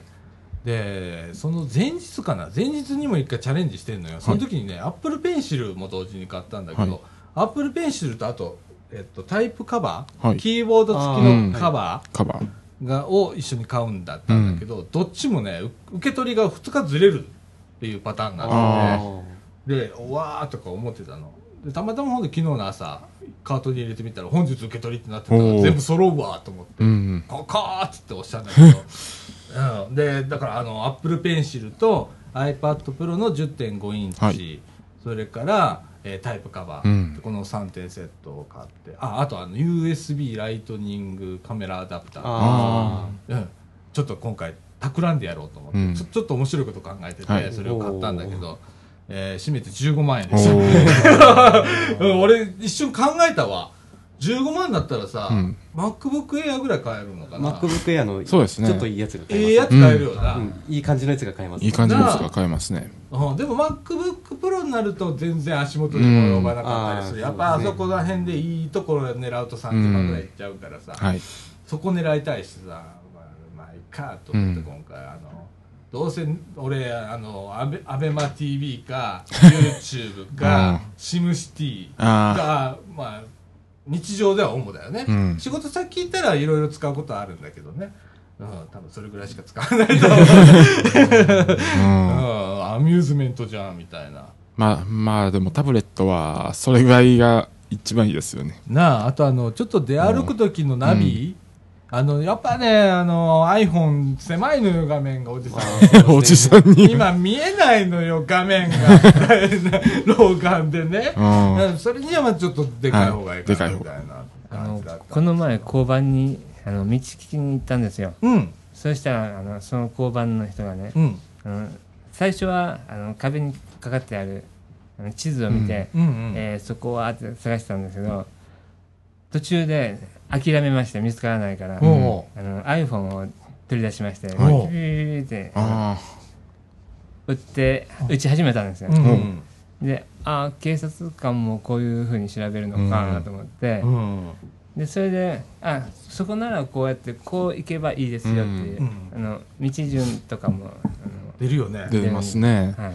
[SPEAKER 1] でその前日かな前日にも一回チャレンジしてんのよ。その時にね、アップルペンシルも同時に買ったんだけど、
[SPEAKER 5] はい。
[SPEAKER 1] アップルペンシルとあと、えっと、タイプカバー、
[SPEAKER 5] はい。
[SPEAKER 1] キーボード付きのカバー、
[SPEAKER 5] カバー。
[SPEAKER 1] がを一緒に買うんだったんだけど、どっちもねう受け取りが2日ずれるっていうパターンなんだよねでうわーとか思ってたの。でたまたまほんと昨日の朝カートに入れてみたら本日受け取りってなってたから全部揃うわと思って、
[SPEAKER 5] うん。
[SPEAKER 1] ココーっつっておっしゃるんだけど、うん、でだからあのアップルペンシルと iPadPro の10.5インチ、
[SPEAKER 5] はい。
[SPEAKER 1] それから、えータイプカバー、
[SPEAKER 5] うん。
[SPEAKER 1] この3点セットを買って。ああとあの USB ライトニングカメラアダプター。
[SPEAKER 2] あ
[SPEAKER 1] うん、ちょっと今回企んでやろうと思って、
[SPEAKER 5] うん。
[SPEAKER 1] ちょちょっと面白いこと考えてて、
[SPEAKER 5] はい。
[SPEAKER 1] それを買ったんだけど、えー、締めて15万円
[SPEAKER 5] お
[SPEAKER 1] で 俺一瞬考えたわ15万だったらさ、
[SPEAKER 5] うん。
[SPEAKER 1] MacBook Air ぐらい買えるのか
[SPEAKER 2] あ
[SPEAKER 1] な
[SPEAKER 2] ？MacBook Air の
[SPEAKER 5] そうですね。
[SPEAKER 2] ちょっといいやつが買えます。
[SPEAKER 1] ええやつ買えるよな、
[SPEAKER 2] うん。いい感じのやつが買えます。
[SPEAKER 5] いい感じのやつが買えますね。
[SPEAKER 1] うん、でも MacBook Pro になると全然足元にも及ばなかったりする、
[SPEAKER 2] うん。
[SPEAKER 1] やっぱあ
[SPEAKER 2] そ
[SPEAKER 1] こら辺でいいところ狙うと30万ぐらいいっちゃうからさ、
[SPEAKER 5] はい。
[SPEAKER 1] そこ狙いたいしさ、まあ、まあいいかと思って
[SPEAKER 5] うん。
[SPEAKER 1] 今回、あのどうせ俺あのアベアベマ t v か YouTube か、
[SPEAKER 5] うん。
[SPEAKER 1] シムシティ
[SPEAKER 5] あ
[SPEAKER 1] がまあ日常では主だよね、
[SPEAKER 5] うん
[SPEAKER 1] 仕事先行ったらいろいろ使うことはあるんだけどねうん、多分それぐらいしか使わないと思う、
[SPEAKER 5] あ。うん。
[SPEAKER 1] うん、アミューズメントじゃんみたいな
[SPEAKER 5] まあ、まあ、でもタブレットは、それぐらいが一番いいですよね。
[SPEAKER 1] なああとあのちょっと出歩く時のナビ、あのやっぱねあの iPhone 狭いのよ画面がおじさん。
[SPEAKER 5] おじさんに。
[SPEAKER 1] 今見えないのよ画面が。老眼でね、それにはまあちょっとでかい方がいいかなみたいな
[SPEAKER 4] あの
[SPEAKER 1] 感じだった
[SPEAKER 4] この前交番にあの道聞きに行ったんですよ。
[SPEAKER 1] うん。
[SPEAKER 4] そしたらあのその交番の人がね、
[SPEAKER 1] うん。
[SPEAKER 4] あの最初はあの壁にかかってある地図を見て、えーそこはって探してたんですけど途中で諦めまして見つからないから、
[SPEAKER 1] おうお
[SPEAKER 4] あの iPhone を取り出しまして、ピピピピって
[SPEAKER 5] あ
[SPEAKER 4] 打って打ち始めたんですよ、でああ警察官もこういうふうに調べるのかなと思って、
[SPEAKER 1] うん。
[SPEAKER 4] でそれであそこならこうやってこう行けばいいですよっていう、
[SPEAKER 1] うん。
[SPEAKER 4] あの道順とかも
[SPEAKER 1] 出るよね。
[SPEAKER 5] あ、出ますね。
[SPEAKER 4] はい、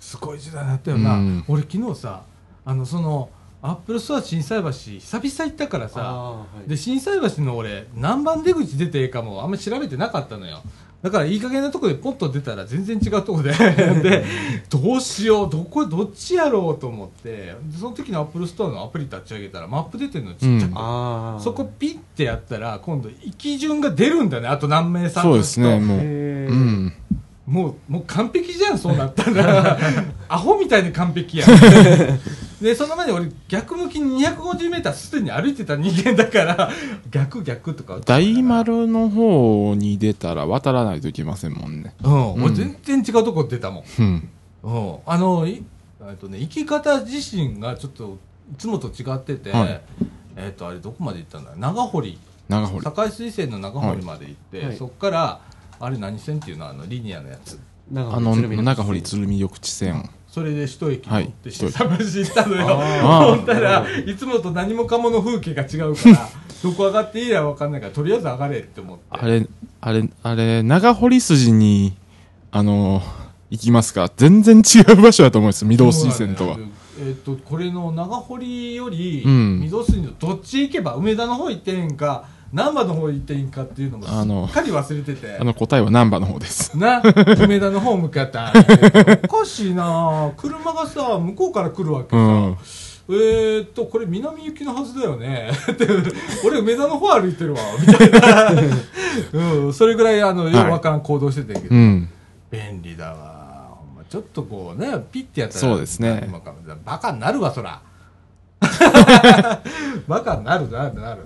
[SPEAKER 1] すごい時代になったよな、
[SPEAKER 5] うん。
[SPEAKER 1] 俺昨日さあのそのアップルストア心斎橋久々行ったからさ。
[SPEAKER 2] はい。
[SPEAKER 1] で心斎橋の俺何番出口出てええかもあんまり調べてなかったのよ。だからいい加減なとこでポッと出たら全然違うとこで。でどうしようどこどっちやろうと思って。でその時のアップルストアのアプリ立ち上げたらマップ出てるのちっちゃく、
[SPEAKER 5] うん。
[SPEAKER 1] そこピッてやったら今度行き順が出るんだねあと何名さん
[SPEAKER 5] そうですね、もう。うん。
[SPEAKER 1] もう、もう完璧じゃん、そうなったら。アホみたいに完璧やん。で、その前に俺、逆向きに250メーターすでに歩いてた人間だから、逆逆とか。
[SPEAKER 5] 大丸の方に出たら渡らないといけませんもんね。
[SPEAKER 1] うん、
[SPEAKER 5] うん
[SPEAKER 1] 俺全然違うとこ出たもん。
[SPEAKER 5] うん。
[SPEAKER 1] うん。あの、いえっとね、生き方自身がちょっと、いつもと違ってて、
[SPEAKER 5] はい
[SPEAKER 1] えっと、あれどこまで行ったんだ？長堀。
[SPEAKER 5] 長堀。
[SPEAKER 1] 堺水線の長堀まで行って、
[SPEAKER 2] はい
[SPEAKER 1] そっから、あれ何線っていうの？あの、リニアのやつ。
[SPEAKER 2] 長
[SPEAKER 5] あの、
[SPEAKER 2] 鶴見
[SPEAKER 5] 長堀鶴見緑地線。
[SPEAKER 1] それで首都駅乗って新探し行ったのよ。ほんたら、いつもと何もかもの風景が違うから、どこ上がっていいやわかんないから、とりあえず上がれって思って。
[SPEAKER 5] あれ、あれ、あれ、長堀筋に、あの、行きますか？全然違う場所だと思います。御堂水線とは。
[SPEAKER 1] えっ、と、これの長堀より、
[SPEAKER 5] うん。
[SPEAKER 1] 御堂筋のどっち行けば、梅田の方行ってへんか、難波の方行ってへんかっていうのもす
[SPEAKER 5] あの
[SPEAKER 1] っかり忘れてて。
[SPEAKER 5] あの答えは難波の方です。
[SPEAKER 1] な、梅田の方向かった。おかしいな車がさ、向こうから来るわけさ。
[SPEAKER 5] うん。
[SPEAKER 1] えーっと、これ南行きのはずだよね。俺梅田の方歩いてるわ、みたいな。うん、それぐらい、あの、よくわからん行動してたけど、
[SPEAKER 5] うん。
[SPEAKER 1] 便利だわ。ほんまちょっとこうね、ピッてやったら、
[SPEAKER 5] そうですね
[SPEAKER 1] バカになるわ、そら。バカになる、なる、なる。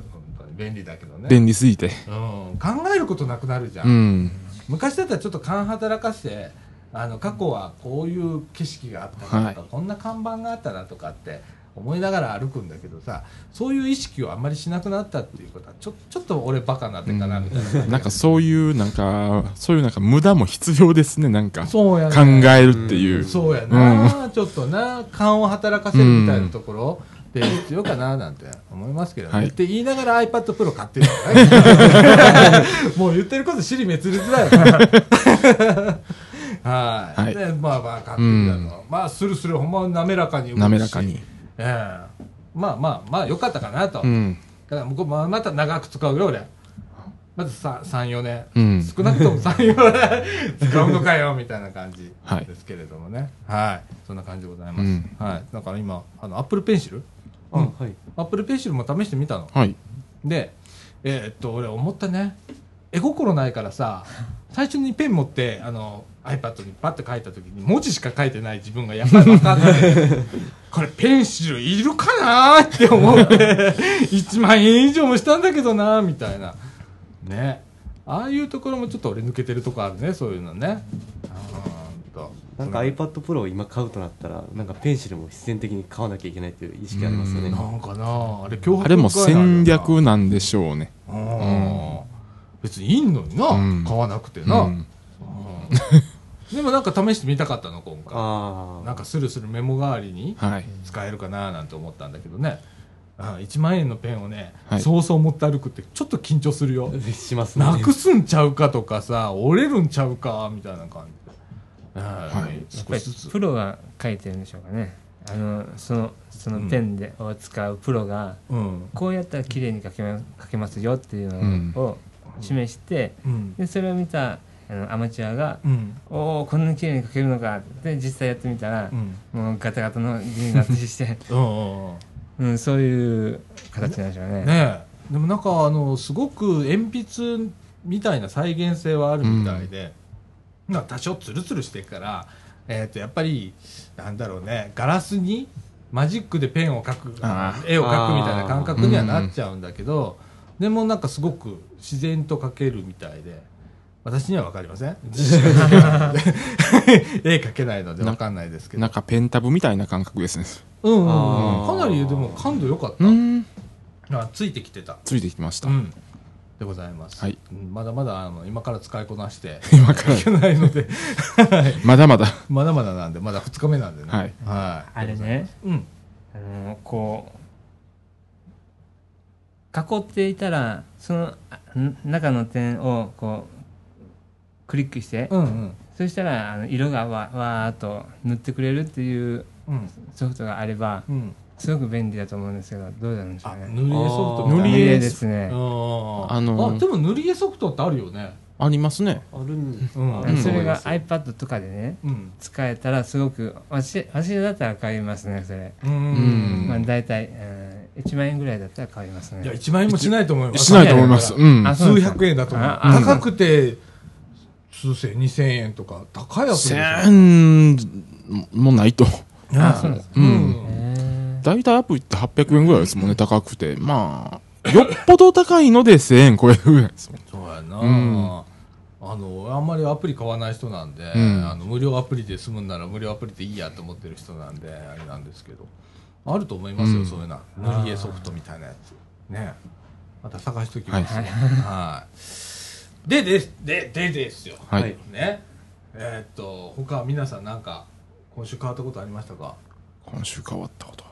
[SPEAKER 1] 便利だけどね。
[SPEAKER 5] 便利すぎて。
[SPEAKER 1] うん、考えることなくなるじゃん。
[SPEAKER 5] うん。
[SPEAKER 1] 昔だったらちょっと勘働かして、あの、過去はこういう景色があったなとか、
[SPEAKER 5] はい
[SPEAKER 1] こんな看板があったなとかって思いながら歩くんだけどさ、そういう意識をあんまりしなくなったっていうことは、ちょ、ちょっと俺バカになってんかな、みたいな感じ。
[SPEAKER 5] なんかそういう、なんか、そういうなんか無駄も必要ですね、なんか。
[SPEAKER 1] そうやね。
[SPEAKER 5] 考えるっていう。
[SPEAKER 1] そうやな、ちょっとな、勘を働かせるみたいなところで必要かななんて思いますけどね。
[SPEAKER 5] はい
[SPEAKER 1] って言いながら iPad Pro 買ってるね。もう言ってること尻滅裂だよね。はい。
[SPEAKER 5] はい
[SPEAKER 1] で、まあまあ買ってみたの。まあ、スルスルほんま滑らかに
[SPEAKER 5] 滑らかに。
[SPEAKER 1] ええまあまあまあ、よかったかなと。
[SPEAKER 5] うん。
[SPEAKER 1] だから向こうまあまた長く使うよ、俺。まずさ3、4年。
[SPEAKER 5] うん
[SPEAKER 1] 少なくとも3、4年使うのかよ、みたいな感じ
[SPEAKER 5] はい
[SPEAKER 1] ですけれどもね。はい。そんな感じでございます。
[SPEAKER 5] うん
[SPEAKER 1] はい。だから今、あの、アップルペンシル
[SPEAKER 2] あはい
[SPEAKER 1] アップルペンシルも試してみたの。
[SPEAKER 5] はい。
[SPEAKER 1] で、えーっと、俺思ったね。絵心ないからさ、最初にペン持って、あの、iPad にパッて書いた時に文字しか書いてない自分がやっぱり分かんない。これペンシルいるかなって思って、1万円以上もしたんだけどなみたいな。ね。ああいうところもちょっと俺抜けてるとこあるね、そういうのね。あ
[SPEAKER 2] なんか iPad Pro を今買うとなったらなんかペンシルも必然的に買わなきゃいけないという意識ありますよね。
[SPEAKER 1] なんかなあれ脅迫
[SPEAKER 5] あれも戦略なんでしょうね。
[SPEAKER 1] うん。別にいいのにな、
[SPEAKER 5] うん。
[SPEAKER 1] 買わなくてな、
[SPEAKER 5] うん。
[SPEAKER 1] うん。でもなんか試してみたかったの今回。
[SPEAKER 2] あ
[SPEAKER 1] なんかスルスルメモ代わりに
[SPEAKER 5] はい。
[SPEAKER 1] 使えるかななんて思ったんだけどね、あ1万円のペンをね、
[SPEAKER 5] はい。
[SPEAKER 1] そうそう持って歩くってちょっと緊張するよ。
[SPEAKER 2] あ しますね。
[SPEAKER 1] なくすんちゃうかとかさ折れるんちゃうかみたいな感じ。で、はい。
[SPEAKER 4] やっぱりプロが書いてるんでしょうかね。あのそのそのペンで、を使うプロが
[SPEAKER 1] うん。
[SPEAKER 4] こうやったら綺麗に書けま書けますよっていうのを示して、
[SPEAKER 1] うん。
[SPEAKER 4] でそれを見たあのアマチュアが
[SPEAKER 1] うん「
[SPEAKER 4] おおこんなに綺麗に書けるのか」で実際やってみたら
[SPEAKER 1] う、ん。
[SPEAKER 4] もうガタガタの字になったりして、
[SPEAKER 1] うん
[SPEAKER 4] そういう形なんでしょうね。
[SPEAKER 1] ねえ。でもなんかあのすごく鉛筆みたいな再現性はあるみたいで、まあ多少ツルツルしてるから、えー、とやっぱりなんだろうねガラスにマジックでペンを描く絵を描くみたいな感覚にはなっちゃうんだけど、でもなんかすごく自然と描けるみたいで私には分かりません？絵描けないので分かんないですけど。
[SPEAKER 5] なんかペンタブみたいな感覚ですね。
[SPEAKER 1] うんうんかなりでも感度良かった、ついてきてた。
[SPEAKER 5] ついてきました。
[SPEAKER 1] う。ん、でございます、
[SPEAKER 5] はい。
[SPEAKER 1] うんまだまだあの今から使いこなして
[SPEAKER 5] 今から。
[SPEAKER 1] いけないので。
[SPEAKER 5] まだまだ。
[SPEAKER 1] まだまだなんでまだ2日目なんでね。
[SPEAKER 5] はい、
[SPEAKER 1] は
[SPEAKER 4] あれね。
[SPEAKER 1] いうん、
[SPEAKER 4] あのこう囲っていたらその中の点をこうクリックして、
[SPEAKER 1] うんうん。
[SPEAKER 4] そしたらあの色がわわーっと塗ってくれるっていう
[SPEAKER 1] うん。
[SPEAKER 4] ソフトがあれば
[SPEAKER 1] うん
[SPEAKER 4] すごく便利だと思うんですけどどうなんでしょ
[SPEAKER 1] あ
[SPEAKER 4] うね。
[SPEAKER 1] 塗り絵ソフト
[SPEAKER 5] 塗り絵
[SPEAKER 4] ですね。
[SPEAKER 1] うん
[SPEAKER 5] あの
[SPEAKER 1] あでも塗り絵ソフトってあるよね。
[SPEAKER 5] ありますね。
[SPEAKER 2] あるん。
[SPEAKER 1] うん。
[SPEAKER 4] それが iPad とかでね
[SPEAKER 1] うん。
[SPEAKER 4] 使えたらすごく私私だったら買いますねそれ、
[SPEAKER 1] うん。
[SPEAKER 5] うん。
[SPEAKER 4] まあ、大体、うん。1万円ぐらいだったら買いますね。
[SPEAKER 1] いや1万円もしないと思います。
[SPEAKER 5] しないと思います。うん。
[SPEAKER 1] 数百円だと思う。
[SPEAKER 4] ああ
[SPEAKER 1] 高くて数千2000円とか高いやつでしょ。
[SPEAKER 5] 千もないと。
[SPEAKER 4] あそうです。
[SPEAKER 5] うん。
[SPEAKER 4] へ
[SPEAKER 5] 大体アプリって800円ぐらいですもんね、高くて。まあ、よっぽど高いので1000円超えるぐらいですもん。
[SPEAKER 1] そうやな、
[SPEAKER 5] うん。
[SPEAKER 1] あのあんまりアプリ買わない人なんで、
[SPEAKER 5] うん。
[SPEAKER 1] あの無料アプリで済むんなら無料アプリでいいやと思ってる人なんであれなんですけど。あると思いますよ、
[SPEAKER 5] うん。
[SPEAKER 1] そういうの。塗り絵ソフトみたいなやつ。ね。また探しておきますよ。
[SPEAKER 4] はい。
[SPEAKER 1] はい、でですででですよ。
[SPEAKER 5] はい。
[SPEAKER 2] はい
[SPEAKER 1] ね。えーっと他皆さんなんか今週変わったことありましたか？
[SPEAKER 5] 今週変わったこと。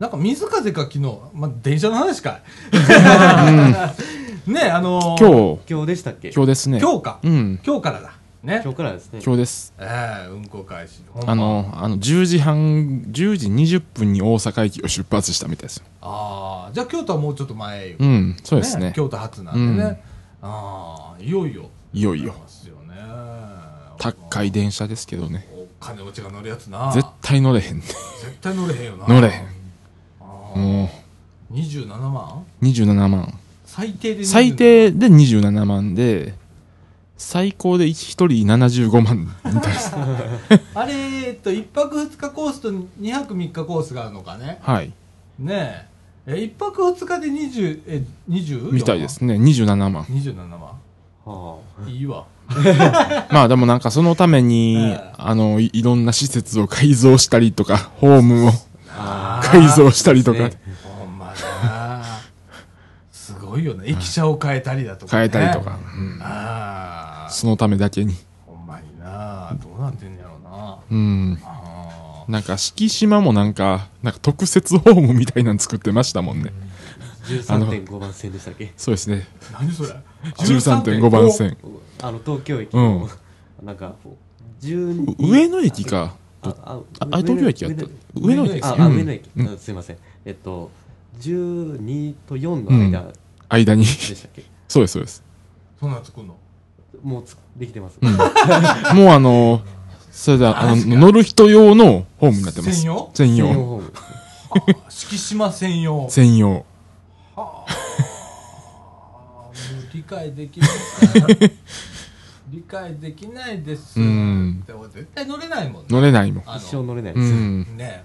[SPEAKER 1] なんか水風か昨日、まあ、電車の話かい。ねあのー
[SPEAKER 5] 今日、
[SPEAKER 2] 今日でしたっけ？
[SPEAKER 5] 今日ですね。
[SPEAKER 1] 今日か、
[SPEAKER 5] うん。
[SPEAKER 1] 今日からだ。ね。
[SPEAKER 2] 今日からですね。
[SPEAKER 5] 今日です。
[SPEAKER 1] ええ運行開始。
[SPEAKER 5] あの、あの、10時半、10時20分に大阪駅を出発したみたいですよ。
[SPEAKER 1] ああじゃあ京都はもうちょっと前よ、
[SPEAKER 5] うん、そうですね。
[SPEAKER 1] 京都発なんでね、
[SPEAKER 5] うん。
[SPEAKER 1] ああいよいよ。
[SPEAKER 5] いよいよ。
[SPEAKER 1] ますよね。
[SPEAKER 5] 高い電車ですけどね。
[SPEAKER 1] お金持ちが乗るやつな。
[SPEAKER 5] 絶対乗れへん。
[SPEAKER 1] 絶対乗れへんよな。
[SPEAKER 5] 乗れへん。も
[SPEAKER 1] 27万？
[SPEAKER 5] う27万。
[SPEAKER 1] 最低で27
[SPEAKER 5] 最低で27万で、最高で1人75万みたいです。
[SPEAKER 1] あれえっと1泊2日コースと2泊3日コースがあるのかね？
[SPEAKER 5] はい。
[SPEAKER 1] ねええ1泊2日で20え 20?
[SPEAKER 5] みたいですね。27万。
[SPEAKER 1] 27万
[SPEAKER 2] はあ
[SPEAKER 1] いいわ
[SPEAKER 5] まあでもなんかそのために
[SPEAKER 1] ええ、
[SPEAKER 5] あの、いいろんな施設を改造したりとか、ホームを
[SPEAKER 1] あ
[SPEAKER 5] 改造したりとか。
[SPEAKER 2] ね、
[SPEAKER 1] ほんまだすごいよね。駅舎を変えたりだとか、ね、
[SPEAKER 5] 変えたりとか、うん。
[SPEAKER 1] ああ
[SPEAKER 5] そのためだけに。
[SPEAKER 1] ほんまにな。どうなってんやろうな。
[SPEAKER 5] うん。
[SPEAKER 1] あ
[SPEAKER 5] なんか、敷島もなんか、なんか特設ホームみたいなの作ってましたもんね。
[SPEAKER 2] 13.5番線でしたっけ？
[SPEAKER 5] そうですね。
[SPEAKER 1] ー何それ
[SPEAKER 5] ？13.5番線。
[SPEAKER 2] あの東京駅
[SPEAKER 5] うん。
[SPEAKER 2] の、なんか12
[SPEAKER 5] 上野駅か。
[SPEAKER 2] ああ
[SPEAKER 5] ああれ東京駅やった？
[SPEAKER 1] 上野駅
[SPEAKER 5] 上野駅。
[SPEAKER 2] あ、上野駅、すいません。えっと12と4の間で
[SPEAKER 5] 間に。
[SPEAKER 2] したっけ、
[SPEAKER 5] そうです、そうです。
[SPEAKER 1] そんなん作んの？
[SPEAKER 2] もうつできてます、
[SPEAKER 5] うん。もうあの、それでは、あの、乗る人用のホームになってます。
[SPEAKER 1] 専用？
[SPEAKER 5] 専用。
[SPEAKER 1] 敷島専用。
[SPEAKER 5] 専用。
[SPEAKER 1] はあ。もう理解できません理解できないです。
[SPEAKER 5] うん。
[SPEAKER 1] でも絶対乗れないもんね。
[SPEAKER 5] 乗れないもん。
[SPEAKER 1] あの。
[SPEAKER 2] 一生乗れないで
[SPEAKER 5] う
[SPEAKER 2] すよ、
[SPEAKER 5] ん。
[SPEAKER 1] ね。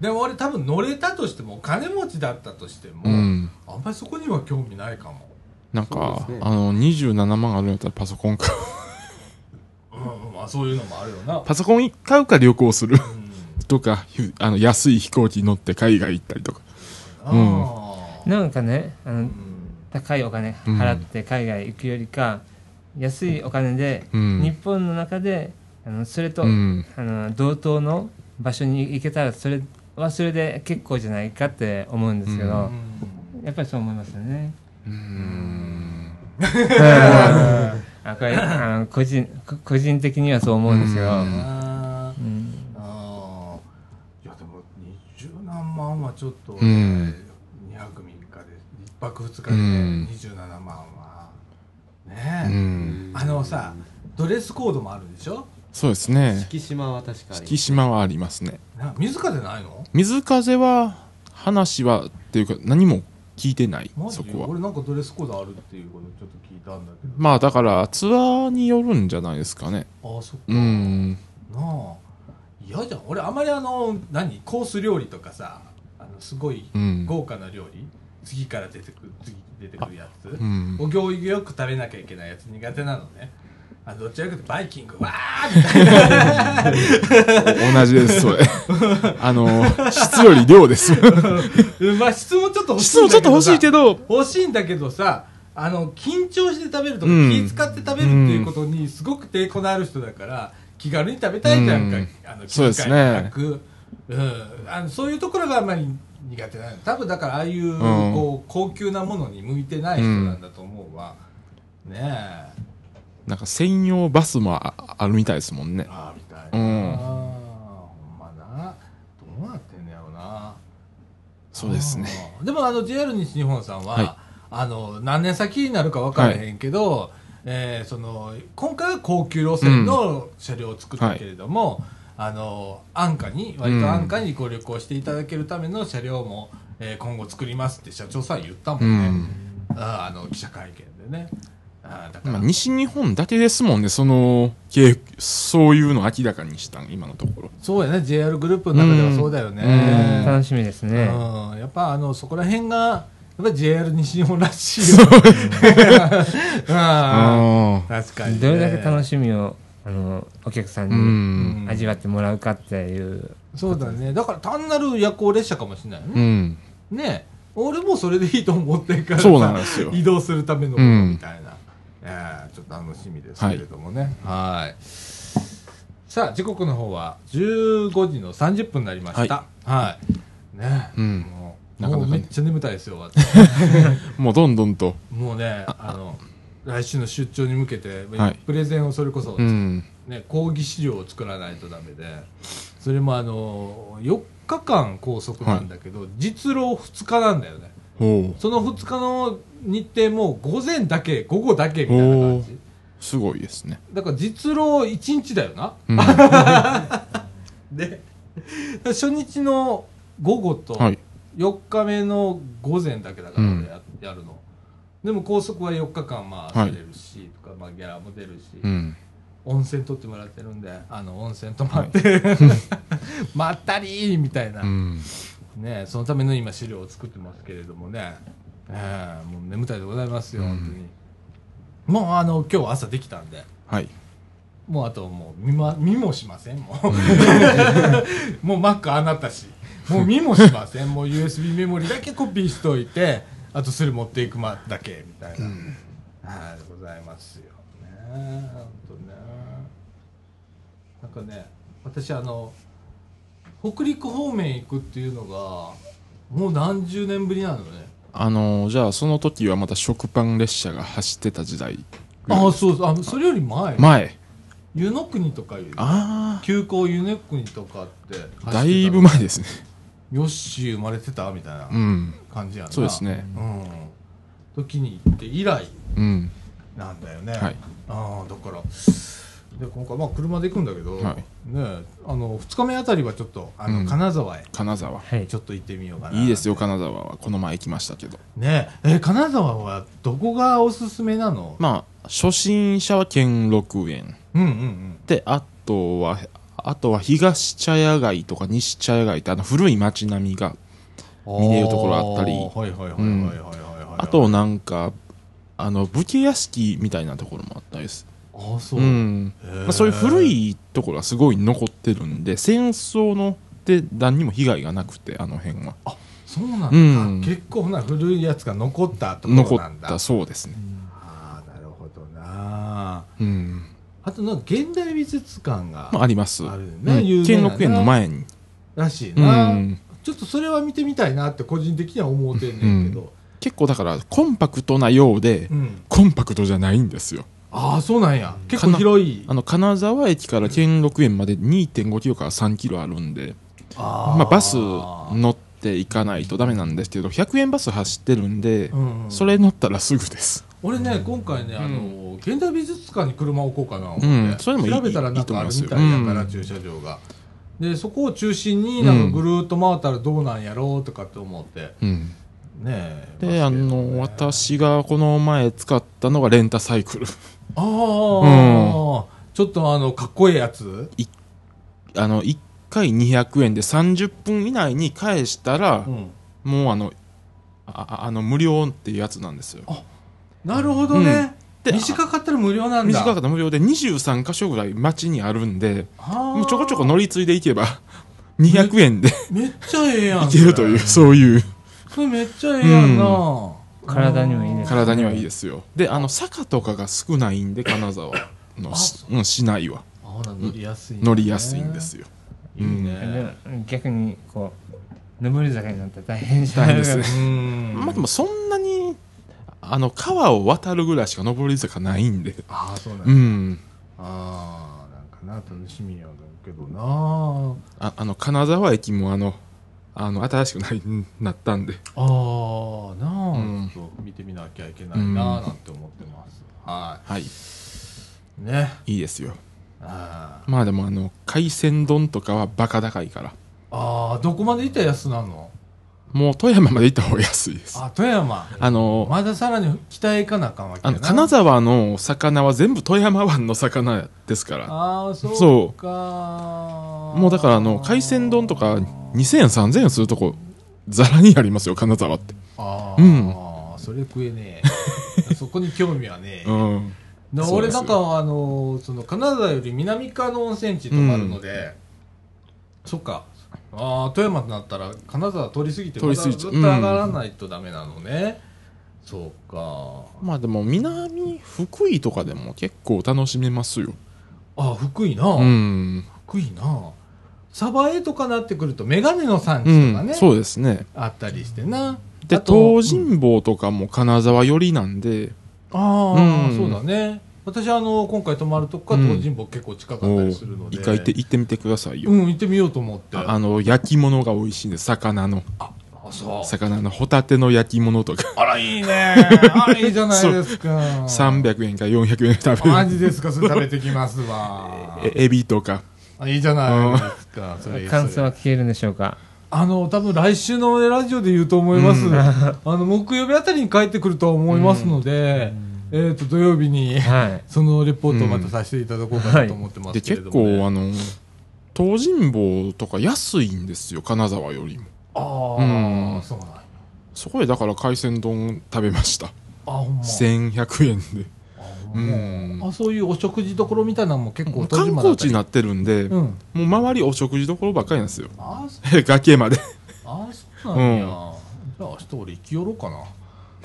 [SPEAKER 1] でも俺多分乗れたとしてもお金持ちだったとしても、
[SPEAKER 5] うん。
[SPEAKER 1] あんまりそこには興味ないかも、
[SPEAKER 5] なん
[SPEAKER 2] そう
[SPEAKER 5] か、
[SPEAKER 2] ですね。
[SPEAKER 5] あの、27万あるんやったらパソコン買う。
[SPEAKER 1] うん、まあそういうのもあるよな、
[SPEAKER 5] パソコン買うか旅行する。
[SPEAKER 1] うん。
[SPEAKER 5] とか、ひあの、安い飛行機乗って海外行ったりとか。うん。
[SPEAKER 1] あ
[SPEAKER 4] なんかねあの
[SPEAKER 1] ーうん。
[SPEAKER 4] 高いお金払って海外行くよりか、安いお金で、
[SPEAKER 5] うん。
[SPEAKER 4] 日本の中であのそれと、
[SPEAKER 5] うん。
[SPEAKER 4] あの同等の場所に行けたらそれはそれで結構じゃないかって思うんですけど、やっぱりそう思いますよね。
[SPEAKER 5] うん。
[SPEAKER 4] あこれあの個人こ個人的にはそう思うんですけど、
[SPEAKER 5] うん。
[SPEAKER 1] あー
[SPEAKER 4] うん。
[SPEAKER 1] あー。いやでも二十何万はちょっと、
[SPEAKER 5] ん。
[SPEAKER 1] 2泊3日で1泊2日で
[SPEAKER 5] うん。
[SPEAKER 1] 27万は。
[SPEAKER 5] う
[SPEAKER 1] ねえ、
[SPEAKER 5] ん。
[SPEAKER 1] あのさドレスコードもあるでしょ？
[SPEAKER 5] そうですね。
[SPEAKER 2] 敷島は確かに
[SPEAKER 5] 敷島はありますね。
[SPEAKER 1] な水風ないの？
[SPEAKER 5] 水風は、話は、っていうか、何も聞いてない
[SPEAKER 1] マ、ジ？
[SPEAKER 5] そこは。
[SPEAKER 1] 俺なんかドレスコードあるっていうことちょっと聞いたんだけど
[SPEAKER 5] まあ、だから、ツアーによるんじゃないですかね。
[SPEAKER 1] ああそっか、
[SPEAKER 5] うん。
[SPEAKER 1] なあ嫌じゃん俺あまりあの何？コース料理とかさあのすごい
[SPEAKER 5] うん。
[SPEAKER 1] 豪華な料理、次から出てくる次出てくるやつ、
[SPEAKER 5] うん。
[SPEAKER 1] お行儀よく食べなきゃいけないやつ苦手なのね。あどちらかというとバイキング。わーみたいな。
[SPEAKER 5] 同じです、それ。あの、質より量です。
[SPEAKER 1] う んまあ質もちょっと欲しい
[SPEAKER 5] 質もちょっと欲しいけ
[SPEAKER 1] ど。
[SPEAKER 5] ど、
[SPEAKER 1] 欲しいんだけどさあの緊張して食べるとか、
[SPEAKER 5] うん。
[SPEAKER 1] 気使って食べるっていうことにすごく抵抗のある人だから気軽に食べたいじゃんか、
[SPEAKER 5] うん。
[SPEAKER 1] あの
[SPEAKER 5] そうですね。
[SPEAKER 1] 気遣いなく。うん、あのそういうところがあんまり苦手なの。多分だからああいう,、
[SPEAKER 5] ん。
[SPEAKER 1] こう高級なものに向いてない人なんだと思うわ、ねえ。
[SPEAKER 5] なんか専用バスもああるみたいですもんね。
[SPEAKER 1] ああみたい。
[SPEAKER 5] うん。
[SPEAKER 1] な、ほんまな。どうなってんのやろな。
[SPEAKER 5] そうですね。
[SPEAKER 1] でもあの JR 西日本さんは、
[SPEAKER 5] はい。
[SPEAKER 1] あの何年先になるか分からへんけど、えーその今回は高級路線の車両を作ったけれども、あの安価に割と安価にご旅行していただけるための車両も、えー今後作りますって社長さん言ったも
[SPEAKER 5] うん
[SPEAKER 1] ね、
[SPEAKER 5] ん。
[SPEAKER 1] あーあの記者会見でね。あーだから、
[SPEAKER 5] まあ、西日本だけですもんね、その、けそういうの明らかにしたん、今のところ。
[SPEAKER 1] そうやね JR グループの中ではそうだよね、
[SPEAKER 4] 楽しみですね。
[SPEAKER 1] うん、やっぱあのそこら辺がやっぱり JR 西日本らしいよ。あ
[SPEAKER 5] あ
[SPEAKER 1] あ確かに、ね。
[SPEAKER 4] どれだけ楽しみをあのお客さんに
[SPEAKER 5] ん。
[SPEAKER 4] 味わってもらうかっていう、
[SPEAKER 1] そうだね。だから単なる夜行列車かもしれないよ
[SPEAKER 5] う
[SPEAKER 1] ね。
[SPEAKER 5] ん。
[SPEAKER 1] ね俺もそれでいいと思ってるからさ
[SPEAKER 5] そうなんですよ
[SPEAKER 1] 移動するためのものみたいな。えーちょっと楽しみですけれどもね。はい。さあ、時刻の方は15時の30分になりました。はい。ね
[SPEAKER 5] うん
[SPEAKER 1] もう
[SPEAKER 5] なかなかね
[SPEAKER 1] もうめっちゃ眠たいですよ、私
[SPEAKER 5] もうどんどんと。
[SPEAKER 1] もうね、あの、来週の出張に向けて、
[SPEAKER 5] はい
[SPEAKER 1] プレゼンをそれこそ、
[SPEAKER 5] うん。
[SPEAKER 1] ね、講義資料を作らないとダメで、それもあの、4日間拘束なんだけど、実労2日なんだよね。
[SPEAKER 5] お
[SPEAKER 1] その2日の日程も午前だけ、午後だけみたいな感じ。
[SPEAKER 5] すごいですね。
[SPEAKER 1] だから実労1日だよな。
[SPEAKER 5] うん。
[SPEAKER 1] で、初日の午後と、
[SPEAKER 5] はい。
[SPEAKER 1] 4日目の午前だけだからやるのでも高速は4日間まあ
[SPEAKER 5] はい
[SPEAKER 1] 出れるし、とか、まあ、ギャラも出るし、
[SPEAKER 5] うん。
[SPEAKER 1] 温泉取ってもらってるんであの温泉泊まって、まったりーみたいな、
[SPEAKER 5] うん。
[SPEAKER 1] ねそのための今資料を作ってますけれどもね、ええもう眠たいでございますよ、
[SPEAKER 5] うん。
[SPEAKER 1] 本当に。もうあの今日朝できたんで。
[SPEAKER 5] はい。
[SPEAKER 1] もうあともう見,、ま、見もしませんもう。もう Mac あなたし。もう見もしません。もう USB メモリだけコピーしといてあとそれ持っていくまだけみたいな、はいございますよ。ね。本当ね。なんかね私あの北陸方面行くっていうのがもう何十年ぶりなのね。
[SPEAKER 5] あのーじゃあその時はまた食パン列車が走ってた時代。
[SPEAKER 1] ああそうあそれより前。
[SPEAKER 5] 前。
[SPEAKER 1] 湯の国とかより
[SPEAKER 5] あ
[SPEAKER 1] 急行湯の国とかって
[SPEAKER 5] だいぶ前ですね。
[SPEAKER 1] ヨッシー生まれてた？みたいな
[SPEAKER 5] うん。
[SPEAKER 1] 感じやな
[SPEAKER 5] そうですね。
[SPEAKER 1] うん時に行って以来
[SPEAKER 5] うん。
[SPEAKER 1] なんだよね、
[SPEAKER 5] はい
[SPEAKER 1] ああだからで今回まあ車で行くんだけど、
[SPEAKER 5] はい
[SPEAKER 1] ねあの2日目あたりはちょっとあの、
[SPEAKER 5] うん
[SPEAKER 1] 金沢へ
[SPEAKER 5] 金沢。
[SPEAKER 4] はい
[SPEAKER 1] ちょっと行ってみようかない
[SPEAKER 5] いですよ、金沢は。この前行きましたけど。
[SPEAKER 1] ねえ金沢はどこがおすすめなの？
[SPEAKER 5] まあ、初心者は兼六園。
[SPEAKER 1] うんうんうん
[SPEAKER 5] で、あとは、あとは東茶屋街とか西茶屋街ってあの古い街並みが、見れるところあったり。
[SPEAKER 1] あーはいはいはいはいはいはいはい、
[SPEAKER 5] あとなんか、あの、武家屋敷みたいなところもあったりです。
[SPEAKER 1] ああそう、
[SPEAKER 5] うん。まあ、そういう古いところがすごい残ってるんで、戦争ので何にも被害がなくて、あの辺は。
[SPEAKER 1] そうなんだ、
[SPEAKER 5] うん。
[SPEAKER 1] 結構な古いやつが残ったとこ
[SPEAKER 5] 残
[SPEAKER 1] ろなんだ。
[SPEAKER 5] った。そうですね。
[SPEAKER 1] ああなるほどな。
[SPEAKER 5] うん。
[SPEAKER 1] あとなんか現代美術館が
[SPEAKER 5] まあ、あります。
[SPEAKER 1] ある
[SPEAKER 5] うん。
[SPEAKER 1] ね有名な
[SPEAKER 5] 兼六園の前に。
[SPEAKER 1] らしいうな、
[SPEAKER 5] ん。
[SPEAKER 1] ちょっとそれは見てみたいなって個人的には思うてんねんけど、
[SPEAKER 5] 結構だから、コンパクトなようで、
[SPEAKER 1] うん。
[SPEAKER 5] コンパクトじゃないんですよ。
[SPEAKER 1] ああそうなんや。結構広い。
[SPEAKER 5] あの、金沢駅から兼六園まで2.5キロから3キロあるんで、まあ、バス乗って行かないとダメなんですけど、100円バス走ってるんで、
[SPEAKER 1] うんうん。
[SPEAKER 5] それ乗ったらすぐです。
[SPEAKER 1] 俺ね今回ねあの、現代美術館に車を置こうかな思って、調べたらなんかあるみたいやから、駐車場が。でそこを中心になんかぐるーっと回ったらどうなんやろうとかって思って。
[SPEAKER 5] うん。
[SPEAKER 1] ねえ
[SPEAKER 5] で、あの、私がこの前使ったのがレンタサイクル。
[SPEAKER 1] ああ、ちょっとあのかっこいいやつ？
[SPEAKER 5] あの、1回200円で30分以内に返したら
[SPEAKER 1] う、ん。
[SPEAKER 5] もうあの、あああの、無料っていうやつなんですよ。
[SPEAKER 1] なるほどね、
[SPEAKER 5] で
[SPEAKER 1] 短かったら無料なんだ。
[SPEAKER 5] 短かったら無料で23箇所ぐらい街にあるんで、
[SPEAKER 1] はあ。
[SPEAKER 5] もうちょこちょこ乗り継いでいけば、200円で
[SPEAKER 1] めっちゃええやん
[SPEAKER 5] いけるという、
[SPEAKER 1] そ
[SPEAKER 5] そういう。
[SPEAKER 1] れそれめっちゃええやんな、
[SPEAKER 4] 体にもいいね。
[SPEAKER 5] 体にはいいですよ。で、あの、坂とかが少ないんで、金沢のしうん市内は。
[SPEAKER 1] 乗りやすい、
[SPEAKER 5] 乗りやすいんですよ。
[SPEAKER 1] いいね、
[SPEAKER 4] でも逆にこう上り坂になったら大変じゃない
[SPEAKER 5] ですね。
[SPEAKER 1] うん。
[SPEAKER 5] まあでもそんあの、川を渡るぐらいしか登り坂ないんで、
[SPEAKER 1] ああそうなん
[SPEAKER 5] う
[SPEAKER 1] や、
[SPEAKER 5] ん。
[SPEAKER 1] ああなんかな楽しみやけどな。
[SPEAKER 5] ああの、金沢駅もあの、あの、新しくなりなったんで、
[SPEAKER 1] ああなあ、
[SPEAKER 5] うん。
[SPEAKER 1] ちょっと見てみなきゃいけないなあなんて思ってます、は
[SPEAKER 5] はい、
[SPEAKER 1] いね。
[SPEAKER 5] いいですよ。
[SPEAKER 1] あ
[SPEAKER 5] まあでもあの、海鮮丼とかはバカ高いから、
[SPEAKER 1] あーどこまで行ったら安なの？
[SPEAKER 5] もう富山まで行った方が安いです。
[SPEAKER 1] あ富山？
[SPEAKER 5] あの、
[SPEAKER 1] まださらに北へ行かなあかんわけ
[SPEAKER 5] あの、金沢の魚は全部富山湾の魚ですから。
[SPEAKER 1] ああそう
[SPEAKER 5] そ
[SPEAKER 1] か
[SPEAKER 5] もうだからあの、海鮮丼とか2000円3000円するとこ、ザラにありますよ、金沢って。
[SPEAKER 1] ああ、
[SPEAKER 5] うん。
[SPEAKER 1] それ食えねえ。そこに興味はねえ、
[SPEAKER 5] うん。
[SPEAKER 1] 俺なんかあのその金沢より南側の温泉地とかあるので、そっかああ富山となったら金沢通り過ぎてまたずっと上がらないとダメなのね、そうか。
[SPEAKER 5] まあでも南、福井とかでも結構楽しめますよ。
[SPEAKER 1] ああ福井な、
[SPEAKER 5] うん。
[SPEAKER 1] 福井な。鯖江とかなってくると眼鏡の産
[SPEAKER 5] う
[SPEAKER 1] 地とかね、
[SPEAKER 5] ん、そうですね。
[SPEAKER 1] あったりしてな。
[SPEAKER 5] で、東尋坊とかも金沢寄りなんで、
[SPEAKER 1] ああ、
[SPEAKER 5] うん。
[SPEAKER 1] そうだね私あの今回泊まるとこから東尋坊結構近かった
[SPEAKER 5] お
[SPEAKER 1] りするので、
[SPEAKER 5] 一回行って行ってみてくださいよ。
[SPEAKER 1] うん行ってみようと思って。
[SPEAKER 5] ああの、焼き物が美味しいんで、魚の。
[SPEAKER 1] あそう。
[SPEAKER 5] 魚のホタテの焼き物とか、
[SPEAKER 1] あらいいね。あいいじゃないですか。
[SPEAKER 5] 300円か400円で食べる。
[SPEAKER 1] マジですか？それ食べてきますわ。
[SPEAKER 5] えエビとか。
[SPEAKER 1] あいいじゃないですか。それ
[SPEAKER 4] 感想は聞けるんでしょうか？
[SPEAKER 1] あの多分来週のラジオで言うと思います、
[SPEAKER 5] うん。
[SPEAKER 1] あの木曜日あたりに帰ってくるとは思いますので、えー、と土曜日に
[SPEAKER 4] はい。
[SPEAKER 1] そのレポートをまたさせていただこうかなと思ってます
[SPEAKER 5] で
[SPEAKER 1] けれ
[SPEAKER 5] 結
[SPEAKER 1] ども、ね。
[SPEAKER 5] 構あの東尋坊とか安いんですよ金沢よりも。
[SPEAKER 1] ああ、
[SPEAKER 5] うん。
[SPEAKER 1] そうなんや。
[SPEAKER 5] そこでだから海鮮丼食べました。
[SPEAKER 1] あほんま。
[SPEAKER 5] 1100円で。
[SPEAKER 1] う
[SPEAKER 5] うん。
[SPEAKER 1] あそういうお食事どころみたいなのも結構
[SPEAKER 5] 観光地になってるんで、
[SPEAKER 1] うん。
[SPEAKER 5] もう周りお食事どころばっかりなんですよ。
[SPEAKER 1] あ
[SPEAKER 5] 崖まで。
[SPEAKER 1] あそうなんや、
[SPEAKER 5] うん。
[SPEAKER 1] じゃあ明日俺行きよろうかな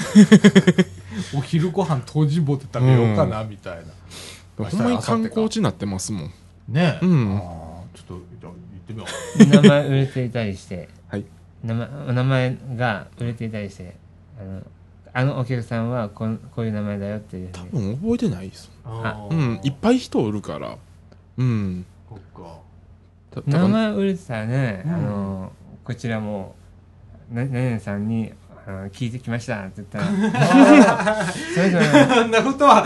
[SPEAKER 1] お昼ご飯東尋坊で食べようかな、みたいな。
[SPEAKER 5] ほんまに観光地になってますもん。
[SPEAKER 1] ねえ、
[SPEAKER 5] うん。
[SPEAKER 1] ちょっとじゃあ行ってみよう。
[SPEAKER 4] 名前売れていたりして、
[SPEAKER 5] はい。
[SPEAKER 4] 名前お名前が売れていたりして。あのあのお客さんはこんこういう名前だよっていう。
[SPEAKER 5] 多分覚えてないです。うんいっぱい人おるから。うん。
[SPEAKER 1] そっか。
[SPEAKER 5] た
[SPEAKER 4] 名前売れてたらね、
[SPEAKER 1] うん。
[SPEAKER 4] あのこちらもな何々さんに聞いてきましたって言ったら。そ
[SPEAKER 1] んなことは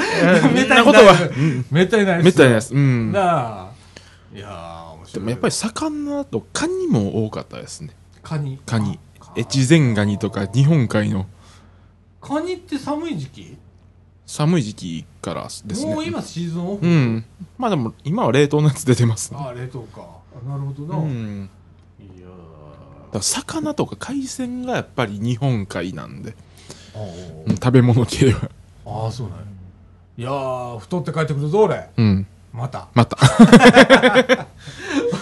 [SPEAKER 1] めったに
[SPEAKER 5] な
[SPEAKER 1] い。めったにない
[SPEAKER 5] めったにないです。うん。
[SPEAKER 1] なあ。いや
[SPEAKER 5] でもやっぱり魚とカニも多かったですね。
[SPEAKER 1] カニ。
[SPEAKER 5] カニ。
[SPEAKER 1] あ
[SPEAKER 5] 越前ガニとか日本海の。
[SPEAKER 1] カニって寒い時期？
[SPEAKER 5] 寒い時期からですね。
[SPEAKER 1] もう今シーズンオフ、
[SPEAKER 5] うん。まあでも今は冷凍のやつ出てますね。
[SPEAKER 1] ああ冷凍か。あなるほどな、い
[SPEAKER 5] うんから魚とか海鮮がやっぱり日本海なんで、食べ物系は。
[SPEAKER 1] ああそうなんや。いやー太って帰ってくるぞ俺。
[SPEAKER 5] うん。
[SPEAKER 1] また。
[SPEAKER 5] また。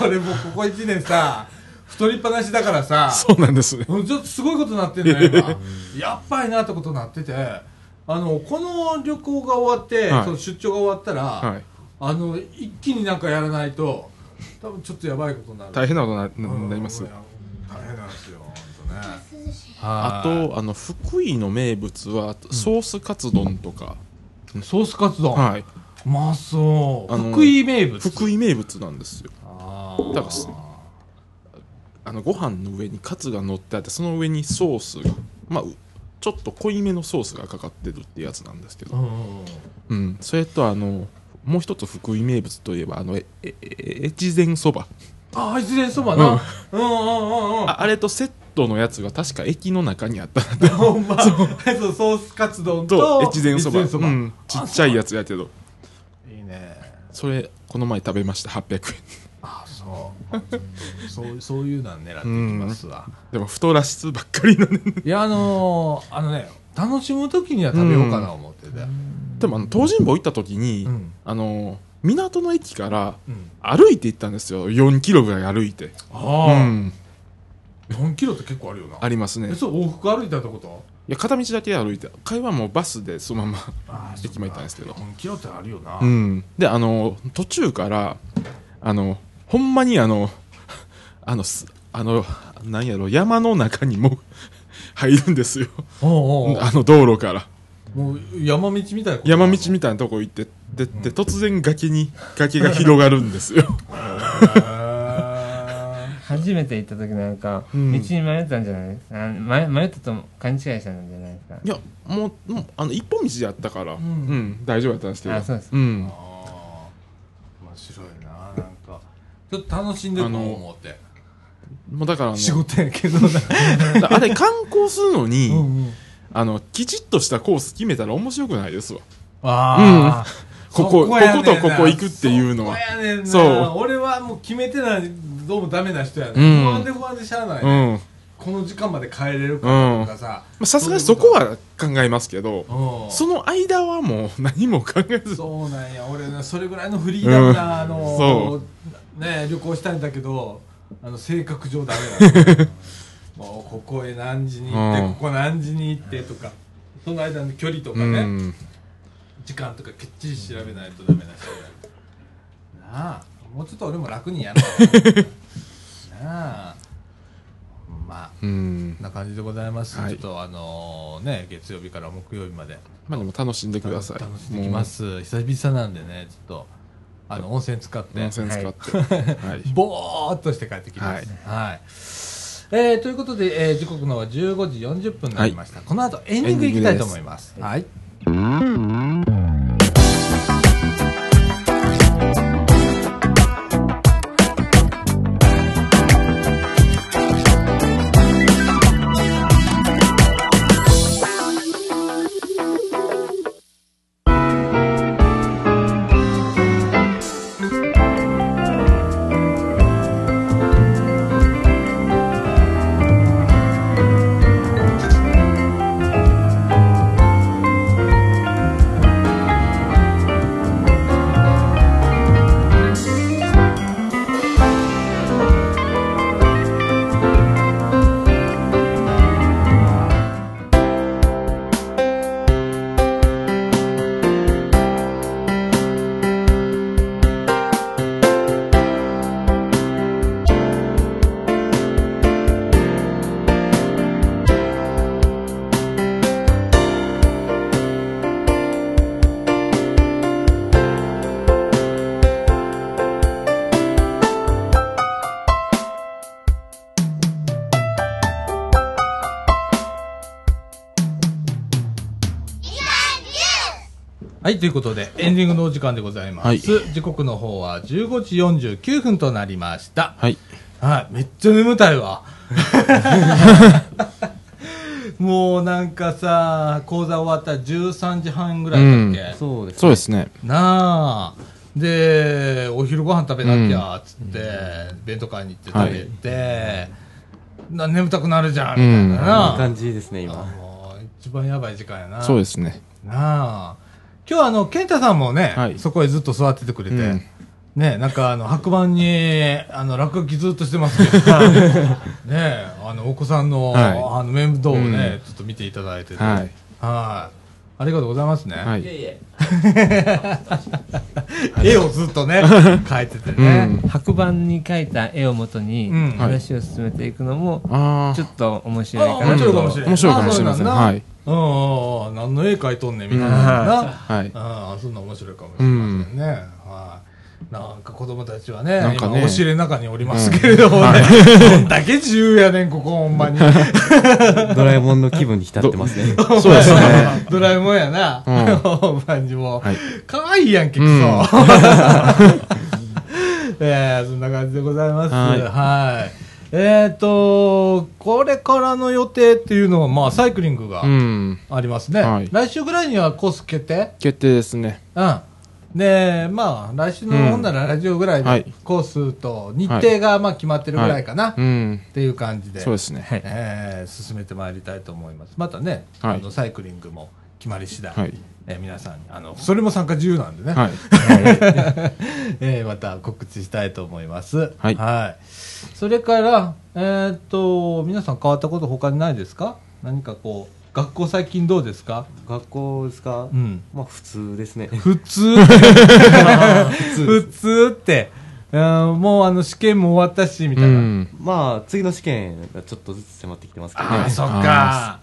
[SPEAKER 1] 俺もうここ1年さ太りっぱなしだからさ。
[SPEAKER 5] そうなんです。
[SPEAKER 1] ちょっとすごいことになってんのよ今。やっばいなってことになってて。あのこの旅行が終わって、
[SPEAKER 5] はい。
[SPEAKER 1] その出張が終わったら、
[SPEAKER 5] はい。
[SPEAKER 1] あの一気になんかやらないと多分ちょっとやばいことになる。
[SPEAKER 5] 大変なことになります
[SPEAKER 1] いや大変なんですよ本当ね。
[SPEAKER 5] あとあの福井の名物はソースカツ丼とか、
[SPEAKER 1] ソースカツ丼、
[SPEAKER 5] はい。う
[SPEAKER 1] まそう。福井名物？
[SPEAKER 5] 福井名物なんですよ。
[SPEAKER 1] あ
[SPEAKER 5] だからすあのご飯の上にカツが乗ってあってその上にソースがまあうちょっと濃いめのソースがかかってるってやつなんですけど、
[SPEAKER 1] うんうんうん。
[SPEAKER 5] うん、それとあのもう一つ福井名物といえばあのえええ越前そば
[SPEAKER 1] ああ越前そばな、うん、うんうんうんうん。
[SPEAKER 5] ああれとセットのやつが確か駅の中にあった。な と
[SPEAKER 1] ほんま。そう。ソースカツ丼と
[SPEAKER 5] 越前そば。ちっちゃいやつやけど。
[SPEAKER 1] いいね。
[SPEAKER 5] それこの前食べました。800円。
[SPEAKER 1] あそう。そうそういうのは狙っていきますわ、
[SPEAKER 5] でも太らしつばっかりのね。
[SPEAKER 1] いやあのー、あのね楽しむ時には食べようかな思ってて。
[SPEAKER 5] でもあの東尋坊行った時に、
[SPEAKER 1] うん。
[SPEAKER 5] あの港の駅から
[SPEAKER 1] うん。
[SPEAKER 5] 歩いて行ったんですよ。4キロぐらい歩いて。う
[SPEAKER 1] あ。あ、
[SPEAKER 5] ん。
[SPEAKER 1] 4キロって結構あるよな。
[SPEAKER 5] ありますね。
[SPEAKER 1] えそう往復歩いたってこと？
[SPEAKER 5] いや片道だけ歩いて会話もバスでそのまま
[SPEAKER 1] あ
[SPEAKER 5] 駅まで行ったんですけど。
[SPEAKER 1] 4キロってあるよな、
[SPEAKER 5] うん。であの途中からあのほんまにあの あのすあのなんやろ山の中にも 入るんですよ。あの道路から
[SPEAKER 1] もう山道みたいな
[SPEAKER 5] 山道みたいなとこ行ってでで突然崖に崖が広がるんですよ。
[SPEAKER 1] へ
[SPEAKER 4] 初めて行った時なんか、
[SPEAKER 5] うん。
[SPEAKER 4] 道に迷ったんじゃない？です迷迷ったと勘違いしたんじゃないですか？
[SPEAKER 5] いやもうもうあの一本道やったから、うん。大丈夫だったんですけど。
[SPEAKER 4] あそうです。
[SPEAKER 5] ん。
[SPEAKER 1] ーあー面白いななんか。ちょっと楽しんでると思って。
[SPEAKER 5] もうだから
[SPEAKER 1] 仕事やけど
[SPEAKER 5] あれ観光するのに、
[SPEAKER 1] うんうん
[SPEAKER 5] あのきちっとしたコース決めたら面白くないですわ。
[SPEAKER 1] ああ、
[SPEAKER 5] ここ
[SPEAKER 1] そやねんな。
[SPEAKER 5] こことここ行くっていうのは。
[SPEAKER 1] そ
[SPEAKER 5] う。
[SPEAKER 1] 俺はもう決めてないどうもダメな人やね、
[SPEAKER 5] うん。
[SPEAKER 1] ん、不安で不安でしゃあない、
[SPEAKER 5] うん。
[SPEAKER 1] この時間まで帰れるかとかさ。
[SPEAKER 5] まあさすがにそこは考えますけど
[SPEAKER 1] うん。
[SPEAKER 5] その間はもう何も考えず。
[SPEAKER 1] そうなんや。俺ねそれぐらいのフリーダムな、あの
[SPEAKER 5] そ
[SPEAKER 1] ね旅行したいんだけどあの性格上ダメなの もうここへ何時に行って、
[SPEAKER 5] うん。
[SPEAKER 1] ここ何時に行ってとかその間の距離とか
[SPEAKER 5] う
[SPEAKER 1] ね、
[SPEAKER 5] ん。
[SPEAKER 1] 時間とかきっちり調べないとダメな人やなあもうちょっと俺も楽にやろう なあまあ
[SPEAKER 5] うん。
[SPEAKER 1] こんな感じでございます、
[SPEAKER 5] はい。
[SPEAKER 1] ちょっとあのね月曜日から木曜日まで。
[SPEAKER 5] まあでも楽しんでください。
[SPEAKER 1] 楽しんできます。久々なんでねちょっとあの温泉使って。
[SPEAKER 5] もう温泉使って。はい。
[SPEAKER 1] ぼーっとして帰ってきます。はい、えーということで、えー時刻のは15時40分になりました、この後エンディングいきたいと思います。はいはい、ということで、エンディングのお時間でございます。
[SPEAKER 5] はい
[SPEAKER 1] 時刻の方は15時49分となりました。
[SPEAKER 5] はい。
[SPEAKER 1] はい、めっちゃ眠たいわ。もうなんかさ、講座終わったら13時半ぐらいだっけ、
[SPEAKER 2] そうです
[SPEAKER 5] そうですね。
[SPEAKER 1] なあ。で、お昼ご飯食べなきゃ、つって、弁当買いに行って食べて、な眠たくなるじゃん、みたいな
[SPEAKER 2] いい
[SPEAKER 1] な。
[SPEAKER 2] 感じですね今
[SPEAKER 1] もう一番やばい時間やな。
[SPEAKER 5] そうですね。
[SPEAKER 1] なあ。今日はあの、健太さんもね、
[SPEAKER 5] はい
[SPEAKER 1] そこへずっと座っててくれて、
[SPEAKER 5] うん
[SPEAKER 1] ね、なんかあの、白板に、あの、落書きずっとしてますけど、ね、あの、お子さんの、
[SPEAKER 5] はい
[SPEAKER 1] あの、面倒をね、
[SPEAKER 5] う
[SPEAKER 1] ちょっと見ていただいてて、
[SPEAKER 5] はい。
[SPEAKER 1] はい。ありがとうございますね。
[SPEAKER 5] はい。
[SPEAKER 1] 絵をずっとね、描いててね。
[SPEAKER 4] 白板に描いた絵をもとに
[SPEAKER 1] うん
[SPEAKER 4] 話を進めていくのも
[SPEAKER 5] あ
[SPEAKER 4] ちょっと面白いか
[SPEAKER 1] あ面
[SPEAKER 4] なと
[SPEAKER 1] 白いかもしれない。
[SPEAKER 5] 面白いかもしれません。
[SPEAKER 1] あそうなんだ
[SPEAKER 5] はい。
[SPEAKER 1] うん何の絵描いとんねんみたいな。
[SPEAKER 4] うん
[SPEAKER 1] な
[SPEAKER 5] はい。
[SPEAKER 1] ああ、そんな面白いかもしれませんね。はい。なんか子供たちはね、
[SPEAKER 5] なんかね
[SPEAKER 1] 今お尻の中におりますけれどもね、どんだけ自由やねん、ここほんまに。
[SPEAKER 2] ドラえもんの気分に浸ってますね
[SPEAKER 5] そうですね。
[SPEAKER 1] ドラえもんやな。
[SPEAKER 5] うん
[SPEAKER 1] まにもう
[SPEAKER 5] はい。
[SPEAKER 1] 可愛いやんけ、くそ。
[SPEAKER 5] うん
[SPEAKER 1] えー、そんな感じでございます。
[SPEAKER 5] はい
[SPEAKER 1] はい。えっ、と、これからの予定っていうのは、まあ、サイクリングが
[SPEAKER 5] うん。
[SPEAKER 1] ありますね。
[SPEAKER 5] はい
[SPEAKER 1] 来週ぐらいにはコース決定？
[SPEAKER 5] 決定ですね。
[SPEAKER 1] うん。で、まあ、来週の、
[SPEAKER 5] うん
[SPEAKER 1] ほんならラジオぐらい
[SPEAKER 5] はい
[SPEAKER 1] でコースと日程が、まあ、決まってるぐらいかな、っ
[SPEAKER 5] うん。
[SPEAKER 1] ていう感じで、
[SPEAKER 5] そうですね。
[SPEAKER 4] はい
[SPEAKER 1] えー進めてまいりたいと思います。またね、
[SPEAKER 5] はい
[SPEAKER 1] あのサイクリングも決まり次第、
[SPEAKER 5] はい。
[SPEAKER 1] えー皆さんに、あの、それも参加自由なんでね、
[SPEAKER 5] はい。
[SPEAKER 1] えーまた告知したいと思います。
[SPEAKER 5] はい
[SPEAKER 1] それから、えーっと、皆さん変わったこと他にないですか？何かこう、学校最近どうですか？
[SPEAKER 2] 学校ですか？
[SPEAKER 1] うん。
[SPEAKER 2] まあ普通ですね。
[SPEAKER 1] 普通？普通って、うんもうあの試験も終わったし、みたいな。
[SPEAKER 5] うん。
[SPEAKER 2] まあ次の試験がちょっとずつ迫ってきてますけど
[SPEAKER 1] ああ、
[SPEAKER 2] ね
[SPEAKER 1] そっか。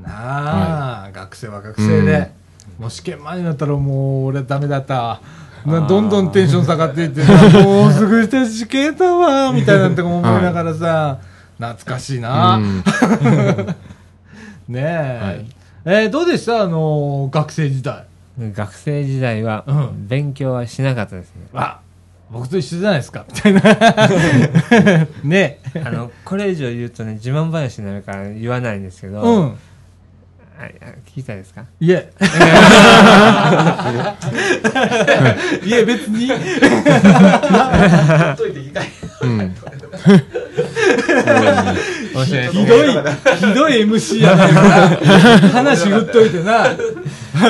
[SPEAKER 1] なあ、学生は学生で、もう試験前になったらもう俺ダメだった。などんどんテンション下がっていって さ、もうすぐした試験だわ、みたいなとか思いながらさ、懐かしいな。
[SPEAKER 5] うん
[SPEAKER 1] ねえ。
[SPEAKER 5] はい
[SPEAKER 1] えーどうでした？あの、学生時代。
[SPEAKER 4] 学生時代は
[SPEAKER 1] うん
[SPEAKER 4] 勉強はしなかったですね、
[SPEAKER 1] あ、僕と一緒じゃないですか、みたいな。ね
[SPEAKER 4] あのこれ以上言うとね自慢話になるから言わないんですけど、
[SPEAKER 1] うん。
[SPEAKER 4] 聞きたいですか？
[SPEAKER 1] いえ。いえ、別に。
[SPEAKER 5] うん。
[SPEAKER 4] 面白い
[SPEAKER 1] ひどい、ひどい MC やねん。な。話振っといてな。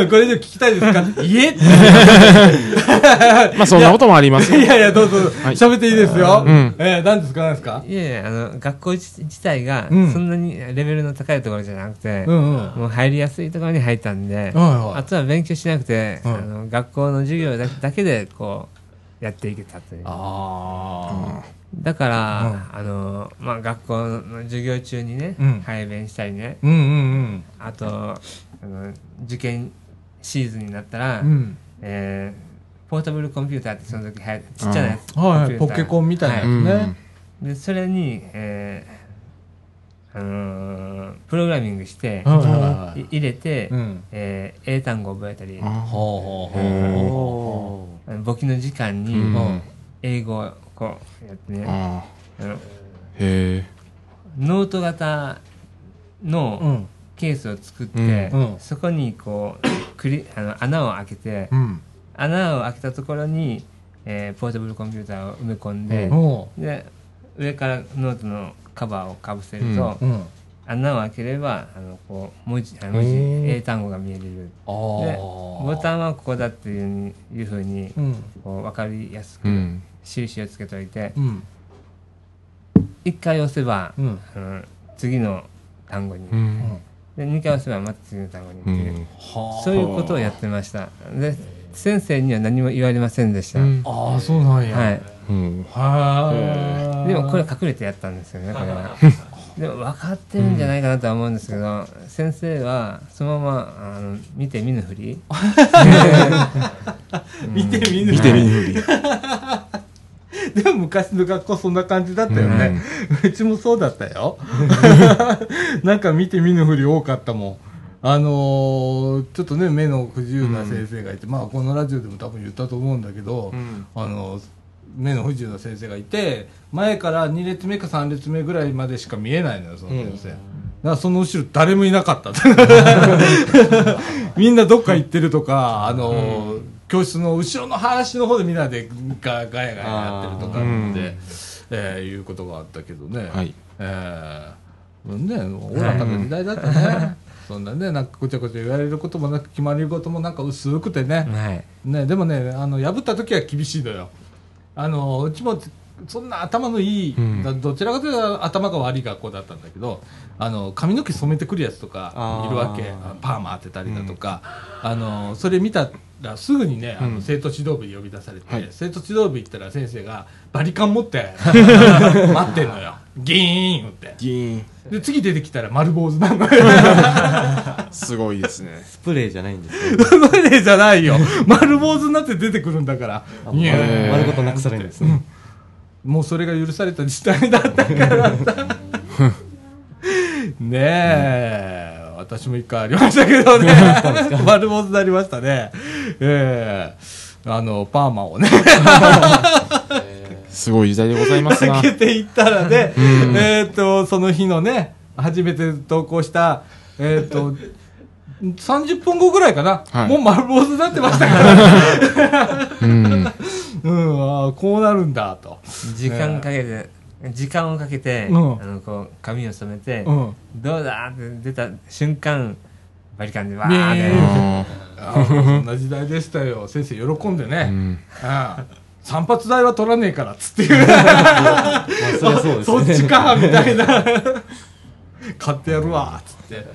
[SPEAKER 1] これ以上聞きたいですか？いえ。
[SPEAKER 5] まあそんなこともあります。よ。
[SPEAKER 1] いやいや、どうぞ、
[SPEAKER 5] はい。
[SPEAKER 1] 喋っていいですよ。
[SPEAKER 5] うん。
[SPEAKER 1] えー、何ですか？何ですか？
[SPEAKER 4] いやいやあの学校自自体が
[SPEAKER 1] うん。
[SPEAKER 4] そんなにレベルの高いところじゃなくて。もう入りやすいところに入ったんで、あとは勉強しなくて、
[SPEAKER 1] うん。
[SPEAKER 4] あの学校の授業だだけでこうやっていけたという。
[SPEAKER 1] あ
[SPEAKER 4] だから、あのまあ、学校の授業中にね、
[SPEAKER 1] うん。
[SPEAKER 4] 排便したりね。
[SPEAKER 1] ー。うんうん。
[SPEAKER 4] あとあの受験シーズンになったら、
[SPEAKER 1] うん。うん。
[SPEAKER 4] えーポータブルコンピューターってその時はやちっちゃなやつ。
[SPEAKER 1] はいはい、ポケコンみたいなやつ
[SPEAKER 5] うん。
[SPEAKER 1] ね。
[SPEAKER 4] でそれに、えーあのープログラミングして、
[SPEAKER 1] はいはいはい。
[SPEAKER 4] い入れて、
[SPEAKER 1] うん。
[SPEAKER 4] えー英単語を覚えたり。簿記の時間に
[SPEAKER 5] うん。
[SPEAKER 4] 英語をこうやってね、
[SPEAKER 5] あ
[SPEAKER 4] あの
[SPEAKER 5] へえ。
[SPEAKER 4] ノート型の
[SPEAKER 1] ん。
[SPEAKER 4] ケースを作って、
[SPEAKER 5] うん
[SPEAKER 1] うん
[SPEAKER 4] そこにこうクリあの穴を開けて、
[SPEAKER 1] うん。
[SPEAKER 4] 穴を開けたところに、えーポータブルコンピューターを埋め込んで、
[SPEAKER 1] お
[SPEAKER 4] で上からノートのカバーをかぶせると、
[SPEAKER 1] う。うん。
[SPEAKER 4] 穴を開ければあのこう文字あの文字
[SPEAKER 1] うん
[SPEAKER 4] 英単語が見えるボタンはここだっていういうふうに
[SPEAKER 1] うん。
[SPEAKER 4] こう分かりやすく
[SPEAKER 5] うん。
[SPEAKER 4] 印をつけといて
[SPEAKER 1] うん。
[SPEAKER 4] 一回押せば、
[SPEAKER 1] うん。
[SPEAKER 4] あの次の単語に、
[SPEAKER 5] うん。
[SPEAKER 4] で2回押せばまた次の単語にってそういうことをやってましたで先生には何も言われませんでした、
[SPEAKER 1] あ。ああ、そうなんや。
[SPEAKER 4] はい、
[SPEAKER 5] うん。
[SPEAKER 1] は
[SPEAKER 4] でもこれ隠れてやったんですよねこれは でも分かってるんじゃないかなとは思うんですけど、先生はそのままあの見て見ぬふり
[SPEAKER 1] 見て見ぬ
[SPEAKER 5] 見て見ぬふり。
[SPEAKER 1] でも昔の学校そんな感じだったよね。うちもそうだったよ。なんか見て見ぬふり多かったもん。あのーちょっとね、目の不自由な先生がいて、まあ、このラジオでも多分言ったと思うんだけど、
[SPEAKER 5] うん
[SPEAKER 1] あの目の不自由な先生がいて、前から2列目か3列目ぐらいまでしか見えないのよ、その先生。だからその後ろ誰もいなかった。みんなどっか行ってるとか、あのー教室の後ろの端の方でみんなでガガヤガヤやってるとかって、
[SPEAKER 5] うん
[SPEAKER 1] えーいうことがあったけどね。
[SPEAKER 5] はい
[SPEAKER 1] えー、ね、おおらかな時代だったね。そんなね、なんかごちゃごちゃ言われることもなく、決まり事もなんか薄くてね。
[SPEAKER 4] はい
[SPEAKER 1] ね、でもね、あの、破った時は厳しいのよ。あの、うちも、そんな頭のいい、
[SPEAKER 5] うん。
[SPEAKER 1] だどちらかというと頭が悪い学校だったんだけど、あの、髪の毛染めてくるやつとかいるわけ。あパーマ当てたりだとか、あの、それ見たらすぐにね、あの、
[SPEAKER 5] うん
[SPEAKER 1] 生徒指導部に呼び出されて、
[SPEAKER 5] はい
[SPEAKER 1] 生徒指導部行ったら先生がバリカン持って、待ってんのよ。ギーンって。
[SPEAKER 5] ギーン
[SPEAKER 1] で、次出てきたら丸坊主なのよ。
[SPEAKER 5] すごいですね
[SPEAKER 2] スプレーじゃないんですよ。
[SPEAKER 1] それじゃないよ。丸坊主になって出てくるんだから。
[SPEAKER 2] 丸ごとなくされるんですね。
[SPEAKER 1] もうそれが許された時代だったからさ。ねえ、私も一回ありましたけどね。丸坊主になりましたね。ええ。あの、パーマをね、
[SPEAKER 5] すごい時代でございますな。
[SPEAKER 1] かけていったらね、
[SPEAKER 5] うん。
[SPEAKER 1] えっと、その日のね、初めて投稿した、えっと、30分後ぐらいかな、
[SPEAKER 5] はい。
[SPEAKER 1] もう丸坊主になってましたから、
[SPEAKER 5] うん。
[SPEAKER 1] うん、ああこうなるんだと。
[SPEAKER 4] 時間かけて時間をかけて、
[SPEAKER 1] うん
[SPEAKER 4] あのこう髪を染めて、
[SPEAKER 1] うん
[SPEAKER 4] どうだって出た瞬間バリカンでわー
[SPEAKER 1] ね
[SPEAKER 4] って、
[SPEAKER 1] え
[SPEAKER 5] あ
[SPEAKER 1] ああそんな時代でしたよ。先生喜んでね。
[SPEAKER 5] ーうん
[SPEAKER 1] ああ散髪代は取らねえからっつって
[SPEAKER 2] そりゃそうです
[SPEAKER 1] そ。っちかみたいな。買ってやるわっつって。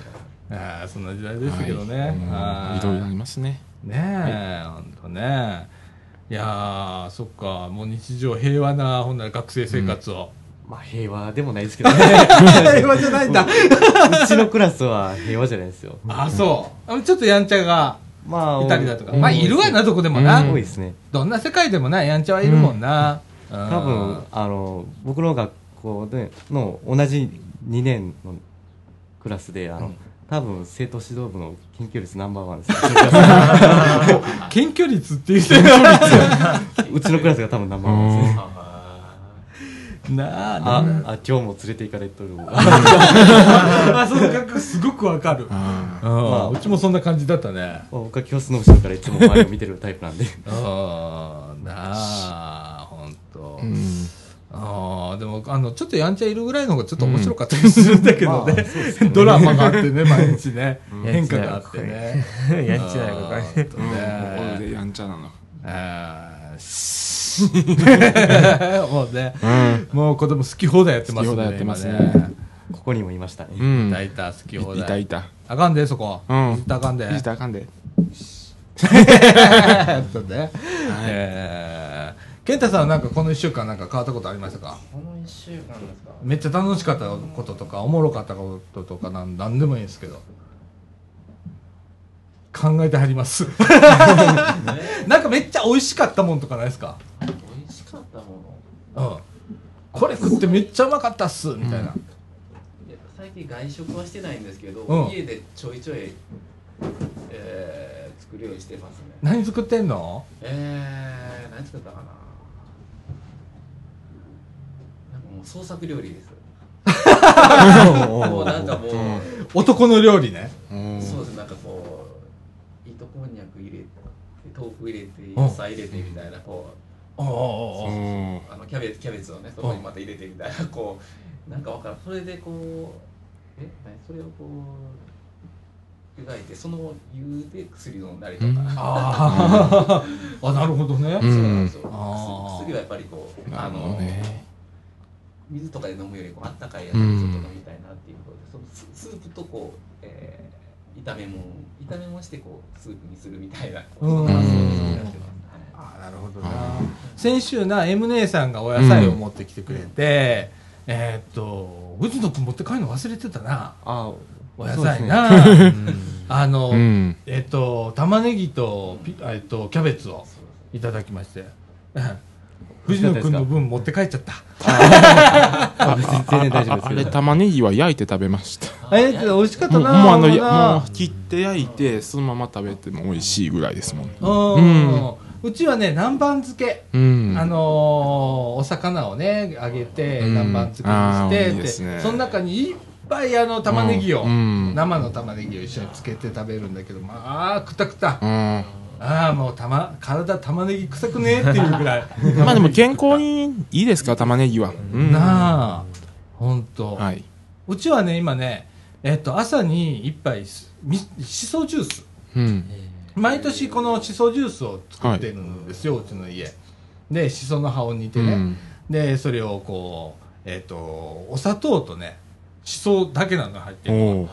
[SPEAKER 1] ああそんな時代ですけどね。ああ
[SPEAKER 5] いろいろありますね
[SPEAKER 1] ねえ、ほんとね。いやー、そっか、もう日常平和な、ほんなら学生生活を。
[SPEAKER 2] まあ、平和でもないですけどね。
[SPEAKER 1] 平和じゃないんだ。
[SPEAKER 2] うちのクラスは平和じゃないですよ。
[SPEAKER 1] あ、そう。あちょっとやんちゃが
[SPEAKER 2] まあ、
[SPEAKER 1] いたりだとか。
[SPEAKER 2] うん
[SPEAKER 1] まあ、いるわな、どこでもな。
[SPEAKER 5] うん
[SPEAKER 2] 多いですね。
[SPEAKER 1] どんな世界でもな、やんちゃはいるもんな。多
[SPEAKER 2] 多分、あの、僕の学校での同じ2年のクラスで、あの、多分生徒指導部の研究率ナンバーワンですよ。
[SPEAKER 1] 謙虚率っていう人
[SPEAKER 2] うちのクラスが多分ナンバーワンですね。
[SPEAKER 1] なあ、
[SPEAKER 2] あ
[SPEAKER 1] な、
[SPEAKER 2] あ、今日も連れて行かれとる。
[SPEAKER 1] あ、その感覚すごくわかる。
[SPEAKER 5] あ
[SPEAKER 1] うんうちもそんな感じだったね。
[SPEAKER 2] 僕は教室の後ろからいつも前を見てるタイプなんで。
[SPEAKER 1] うん、なあ、ほんと
[SPEAKER 5] ー。うん
[SPEAKER 1] ああ、でも、あの、ちょっとやんちゃいるぐらいの方がちょっと面白かったりするんだけどね。ドラマがあってね、毎日ね。変化があってね。
[SPEAKER 4] やんちゃなのか
[SPEAKER 1] ね
[SPEAKER 5] これでやんちゃなの
[SPEAKER 1] あーし もうね、
[SPEAKER 5] うん。
[SPEAKER 1] もう子供好き放題やってます
[SPEAKER 5] 好き放題やってますね。
[SPEAKER 1] 今
[SPEAKER 2] ここにもいましたね。
[SPEAKER 5] うん。
[SPEAKER 1] 大体好き放題。
[SPEAKER 5] いたいた。
[SPEAKER 1] あかんで、そこ。
[SPEAKER 5] うん。
[SPEAKER 1] いったらあかんで。
[SPEAKER 5] いたらあかんで。
[SPEAKER 1] そうね。えー健太さんはなんかこの一週間なんか変わったことありましたか？
[SPEAKER 4] この1週間ですか？
[SPEAKER 1] めっちゃ楽しかったこととかおもろかったこととかなんなんでもいいんですけど。考えてはります。なんかめっちゃ美味しかったもんとかないですか？うん。これ食ってめっちゃうまかったっすみたいな、
[SPEAKER 3] 最近外食はしてないんですけど、
[SPEAKER 1] うん。
[SPEAKER 3] 家でちょいちょい、えー作るようにしてますね。
[SPEAKER 1] 何作ってんの？
[SPEAKER 3] えー、何作ったかな。なんかもう創作料理です。もうなんかもう、
[SPEAKER 1] 男の料理ね。
[SPEAKER 5] うん。
[SPEAKER 3] そうです。なんかこう糸こんにゃく入れて豆腐入れて
[SPEAKER 1] うん。
[SPEAKER 3] 野菜入れてみたいなこうあのキャベツキャベツをねそこにまた入れてみたいなこうなんかわからん。それでこうえ何？それをこう湯がいてその湯で薬飲んだりとか、
[SPEAKER 5] うん。
[SPEAKER 1] あー。あなるほどね、
[SPEAKER 5] うん。
[SPEAKER 3] そうなんですよ。
[SPEAKER 1] あー。
[SPEAKER 3] 薬はやっぱりこうあの
[SPEAKER 5] どね。
[SPEAKER 3] 水とかで飲むよりこうあったかいやつをちょっと飲みたいなっていうことで、そのススープとこう、えー炒め物炒め物してこうスープにするみたいな
[SPEAKER 1] うん。
[SPEAKER 3] 発想でやってます、
[SPEAKER 1] あなるほどな。先週な M 姉さんがお野菜を持ってきてくれて、えーっと藤野君持って帰るの忘れてたな。
[SPEAKER 2] あ
[SPEAKER 1] お野菜な、あの、
[SPEAKER 5] うん。
[SPEAKER 1] えーっと玉ねぎとピ、えーっとキャベツをいただきまして。藤野君の分持って帰っちゃった。
[SPEAKER 2] あ別に全然大丈夫です
[SPEAKER 5] あれ玉ねぎは焼いて食べました。
[SPEAKER 1] えー、美味しかった
[SPEAKER 5] もう
[SPEAKER 1] な
[SPEAKER 5] もうあのもう切って焼いてそのまま食べても美味しいぐらいですもんね。
[SPEAKER 1] うんうちはね南蛮漬け、
[SPEAKER 5] うん。
[SPEAKER 1] あのーお魚をね揚げて
[SPEAKER 5] うん。
[SPEAKER 1] 南蛮漬けにして
[SPEAKER 5] ね。
[SPEAKER 1] その中にいっぱいあの玉ねぎを、
[SPEAKER 5] うん。
[SPEAKER 1] 生の玉ねぎを一緒につけて食べるんだけどまあくたくた、
[SPEAKER 5] うん。
[SPEAKER 1] ああもうたま体玉ねぎ臭くねっていうぐらい。
[SPEAKER 5] まあでも健康にいいですか玉ねぎは、うん、
[SPEAKER 1] なあ本当、
[SPEAKER 5] はい。う
[SPEAKER 1] ちはね今ねえっと朝に一杯しそジュース。
[SPEAKER 5] うん
[SPEAKER 1] 毎年このしそジュースを作ってるんですよ、うちの家。でしその葉を煮てね、
[SPEAKER 5] うん。
[SPEAKER 1] でそれをこうえっ、とお砂糖とねしそだけなのが入ってる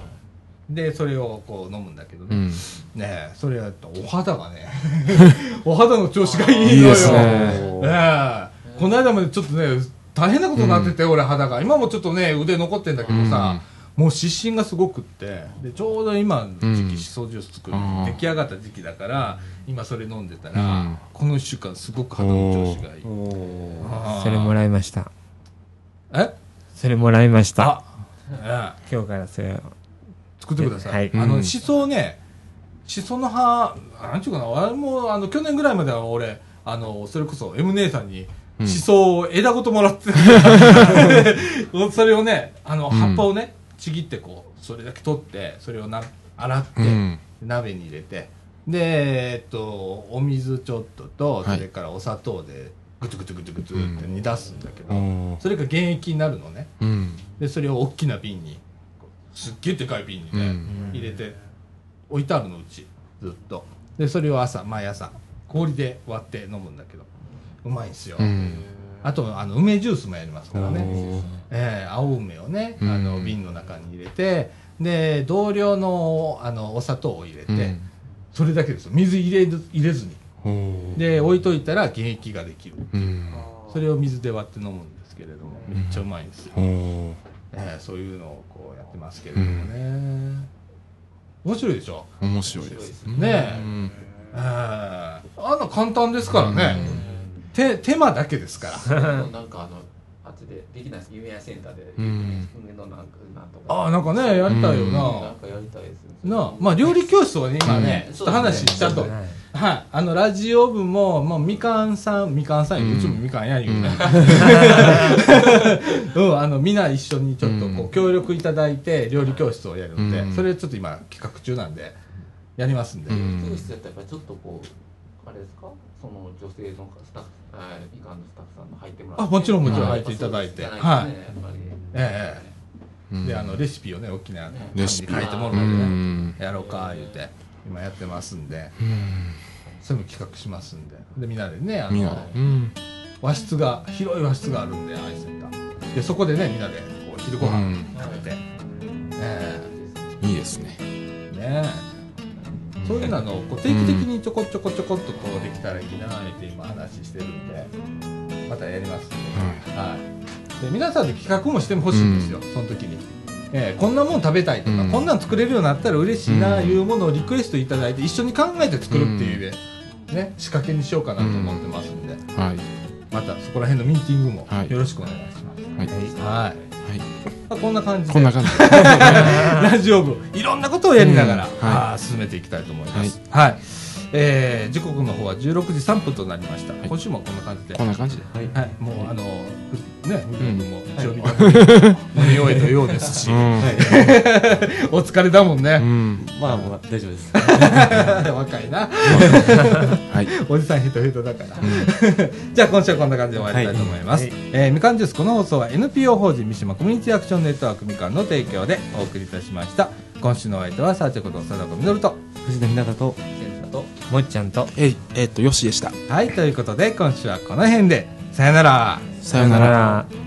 [SPEAKER 1] でそれをこう飲むんだけどね、
[SPEAKER 5] うん。
[SPEAKER 1] ねえそれやったらお肌がね。お肌の調子がいいのよ。
[SPEAKER 5] ね。
[SPEAKER 1] ええ。この間までちょっとね大変なことになってて、俺肌が。今もちょっとね腕残ってんだけどさ、もう湿疹がすごくってでちょうど今の時
[SPEAKER 5] うん。
[SPEAKER 1] 期しそジュース作る、出来上がった時期だから今それ飲んでたら、
[SPEAKER 5] うん。
[SPEAKER 1] この1週間すごく肌の調子がいい。
[SPEAKER 4] それもらいました。
[SPEAKER 1] え？
[SPEAKER 4] それもらいました。
[SPEAKER 1] あ、ええ。
[SPEAKER 4] 今日からそれを。
[SPEAKER 1] 作ってください。
[SPEAKER 4] はい。
[SPEAKER 1] あの、
[SPEAKER 5] うん。
[SPEAKER 1] しそね、しその葉、なんちゅうかな、あれも、あの、去年ぐらいまでは俺、あの、それこそ M 姉さんに、
[SPEAKER 5] うん。
[SPEAKER 1] しそを枝ごともらって、それをね、あの、葉っぱをね、ちぎってこう、それだけ取って、それをな、洗って、
[SPEAKER 5] うん。
[SPEAKER 1] 鍋に入れて、で、えっと、お水ちょっとと、
[SPEAKER 5] はい。
[SPEAKER 1] それからお砂糖で、ぐつぐつぐつぐつって煮出すんだけど、
[SPEAKER 5] おー
[SPEAKER 1] それが原液になるのね。
[SPEAKER 5] うん。
[SPEAKER 1] でそれを大きな瓶にすっげえでかい瓶にね、
[SPEAKER 5] うん。
[SPEAKER 1] 入れて置いてあるのうちずっと。でそれを朝毎朝氷で割って飲むんだけどうまいんですよ、
[SPEAKER 5] うん
[SPEAKER 1] あとあの梅ジュースもやりますからね、ええ青梅をね、
[SPEAKER 5] うん。
[SPEAKER 1] あの瓶の中に入れてで同量のあのお砂糖を入れて、
[SPEAKER 5] うん。
[SPEAKER 1] それだけですよ。水入れず入れずに。で置いといたら原液ができる。
[SPEAKER 5] うん。
[SPEAKER 1] それを水で割って飲むんですけれどもめっちゃうまいんですよ、えーそういうのをこうやってますけれどもね、面白いでしょ、
[SPEAKER 5] 面白いです。
[SPEAKER 1] ね。え
[SPEAKER 5] うん。
[SPEAKER 1] えーあんな簡単ですからね、手手間だけですから。
[SPEAKER 3] なんかあのあっちでできないです夢屋センターで
[SPEAKER 5] うん
[SPEAKER 3] 梅のなんかなんとか
[SPEAKER 1] ああなんかねやりたいよ
[SPEAKER 3] なん
[SPEAKER 1] な、
[SPEAKER 3] かやりたいです
[SPEAKER 1] なあまあ料理教室をね今ね、
[SPEAKER 3] うん
[SPEAKER 1] ちょっと話しちゃうと、
[SPEAKER 3] そう
[SPEAKER 4] はい、
[SPEAKER 1] あのラジオ部も、まあ、みかんさんみかんさん、
[SPEAKER 5] うん
[SPEAKER 1] うちもみかんや言うね、うん、あのみんな一緒にちょっとこ
[SPEAKER 5] う
[SPEAKER 1] 協力いただいて料理教室をやるので、
[SPEAKER 5] うん
[SPEAKER 1] それちょっと今企画中なんでやりますんで、
[SPEAKER 5] うん
[SPEAKER 3] 教室やったらやっぱちょっとこうあれですか？その女性のスタッフあいかんのスタッフさんの入ってもらって。
[SPEAKER 1] あもちろんもちろん。
[SPEAKER 3] あ
[SPEAKER 1] 入っていただいて。はい
[SPEAKER 3] そうですねやっぱり。
[SPEAKER 1] え
[SPEAKER 5] うん。
[SPEAKER 1] であのレシピをね大きな
[SPEAKER 5] レシピ。
[SPEAKER 1] 書いてもらっ
[SPEAKER 5] う
[SPEAKER 1] てね。
[SPEAKER 5] ん。
[SPEAKER 1] やろうか言うて。今やってますんで。
[SPEAKER 5] うん。
[SPEAKER 1] そういうの企画しますんで。でみんなでねあ
[SPEAKER 5] みんな
[SPEAKER 1] の
[SPEAKER 5] で。うん。
[SPEAKER 1] 和室が広い和室があるんでアイセンター。でそこでねみんなでこう昼ご飯食べて、え
[SPEAKER 5] いいですね。
[SPEAKER 1] えねえそういうのをこう定期的にちょこちょこちょこっとこうできたらいいなって今話してるんでまたやります。んで、はい、で皆さんで企画もしてほしいんですよ、その時に、ええこんなもん食べたいとか、
[SPEAKER 5] うん。
[SPEAKER 1] こんなん作れるようになったら嬉しいな
[SPEAKER 5] うん
[SPEAKER 1] いうものをリクエストいただいて一緒に考えて作るっていうね、ね仕掛けにしようかなと思ってますんで、
[SPEAKER 5] はい。
[SPEAKER 1] またそこら辺のミーティングも
[SPEAKER 5] はい。
[SPEAKER 1] よろしくお願いします、
[SPEAKER 5] はい
[SPEAKER 1] はい。
[SPEAKER 5] はい
[SPEAKER 1] まあこんな感じで。
[SPEAKER 5] こんな感じ。
[SPEAKER 1] ラジオ部。いろんなことをやりながら、
[SPEAKER 5] うん。はい。
[SPEAKER 1] 進めていきたいと思います。はい、えー時刻の方は16時3分となりました。
[SPEAKER 5] はい。
[SPEAKER 1] 今週もこんな感じで、
[SPEAKER 5] こんな感じで。
[SPEAKER 2] はい。
[SPEAKER 1] はい、もうあのふね、藤野君も日曜日だも飲み終えたようですし、
[SPEAKER 5] うん。
[SPEAKER 1] お疲れだもん
[SPEAKER 5] う
[SPEAKER 1] ね。
[SPEAKER 5] ん。
[SPEAKER 2] まあもう大丈夫です。
[SPEAKER 1] 若いな、
[SPEAKER 5] はい。
[SPEAKER 1] おじさんヘトヘトだから。じゃあ今週はこんな感じで終わりたいと思います。
[SPEAKER 4] はい。
[SPEAKER 1] えーみかんジュースこの放送は NPO 法人三島コミュニティアクションネットワークみかんの提供でお送りいたしました。今週のお相手はサーチェこと貞子みのると。
[SPEAKER 2] 藤田ひなたと
[SPEAKER 3] と
[SPEAKER 4] もっちゃんと。
[SPEAKER 5] えいえっとよしでした。
[SPEAKER 1] はい、ということで今週はこの辺で、さよなら。
[SPEAKER 5] さよなら
[SPEAKER 4] ら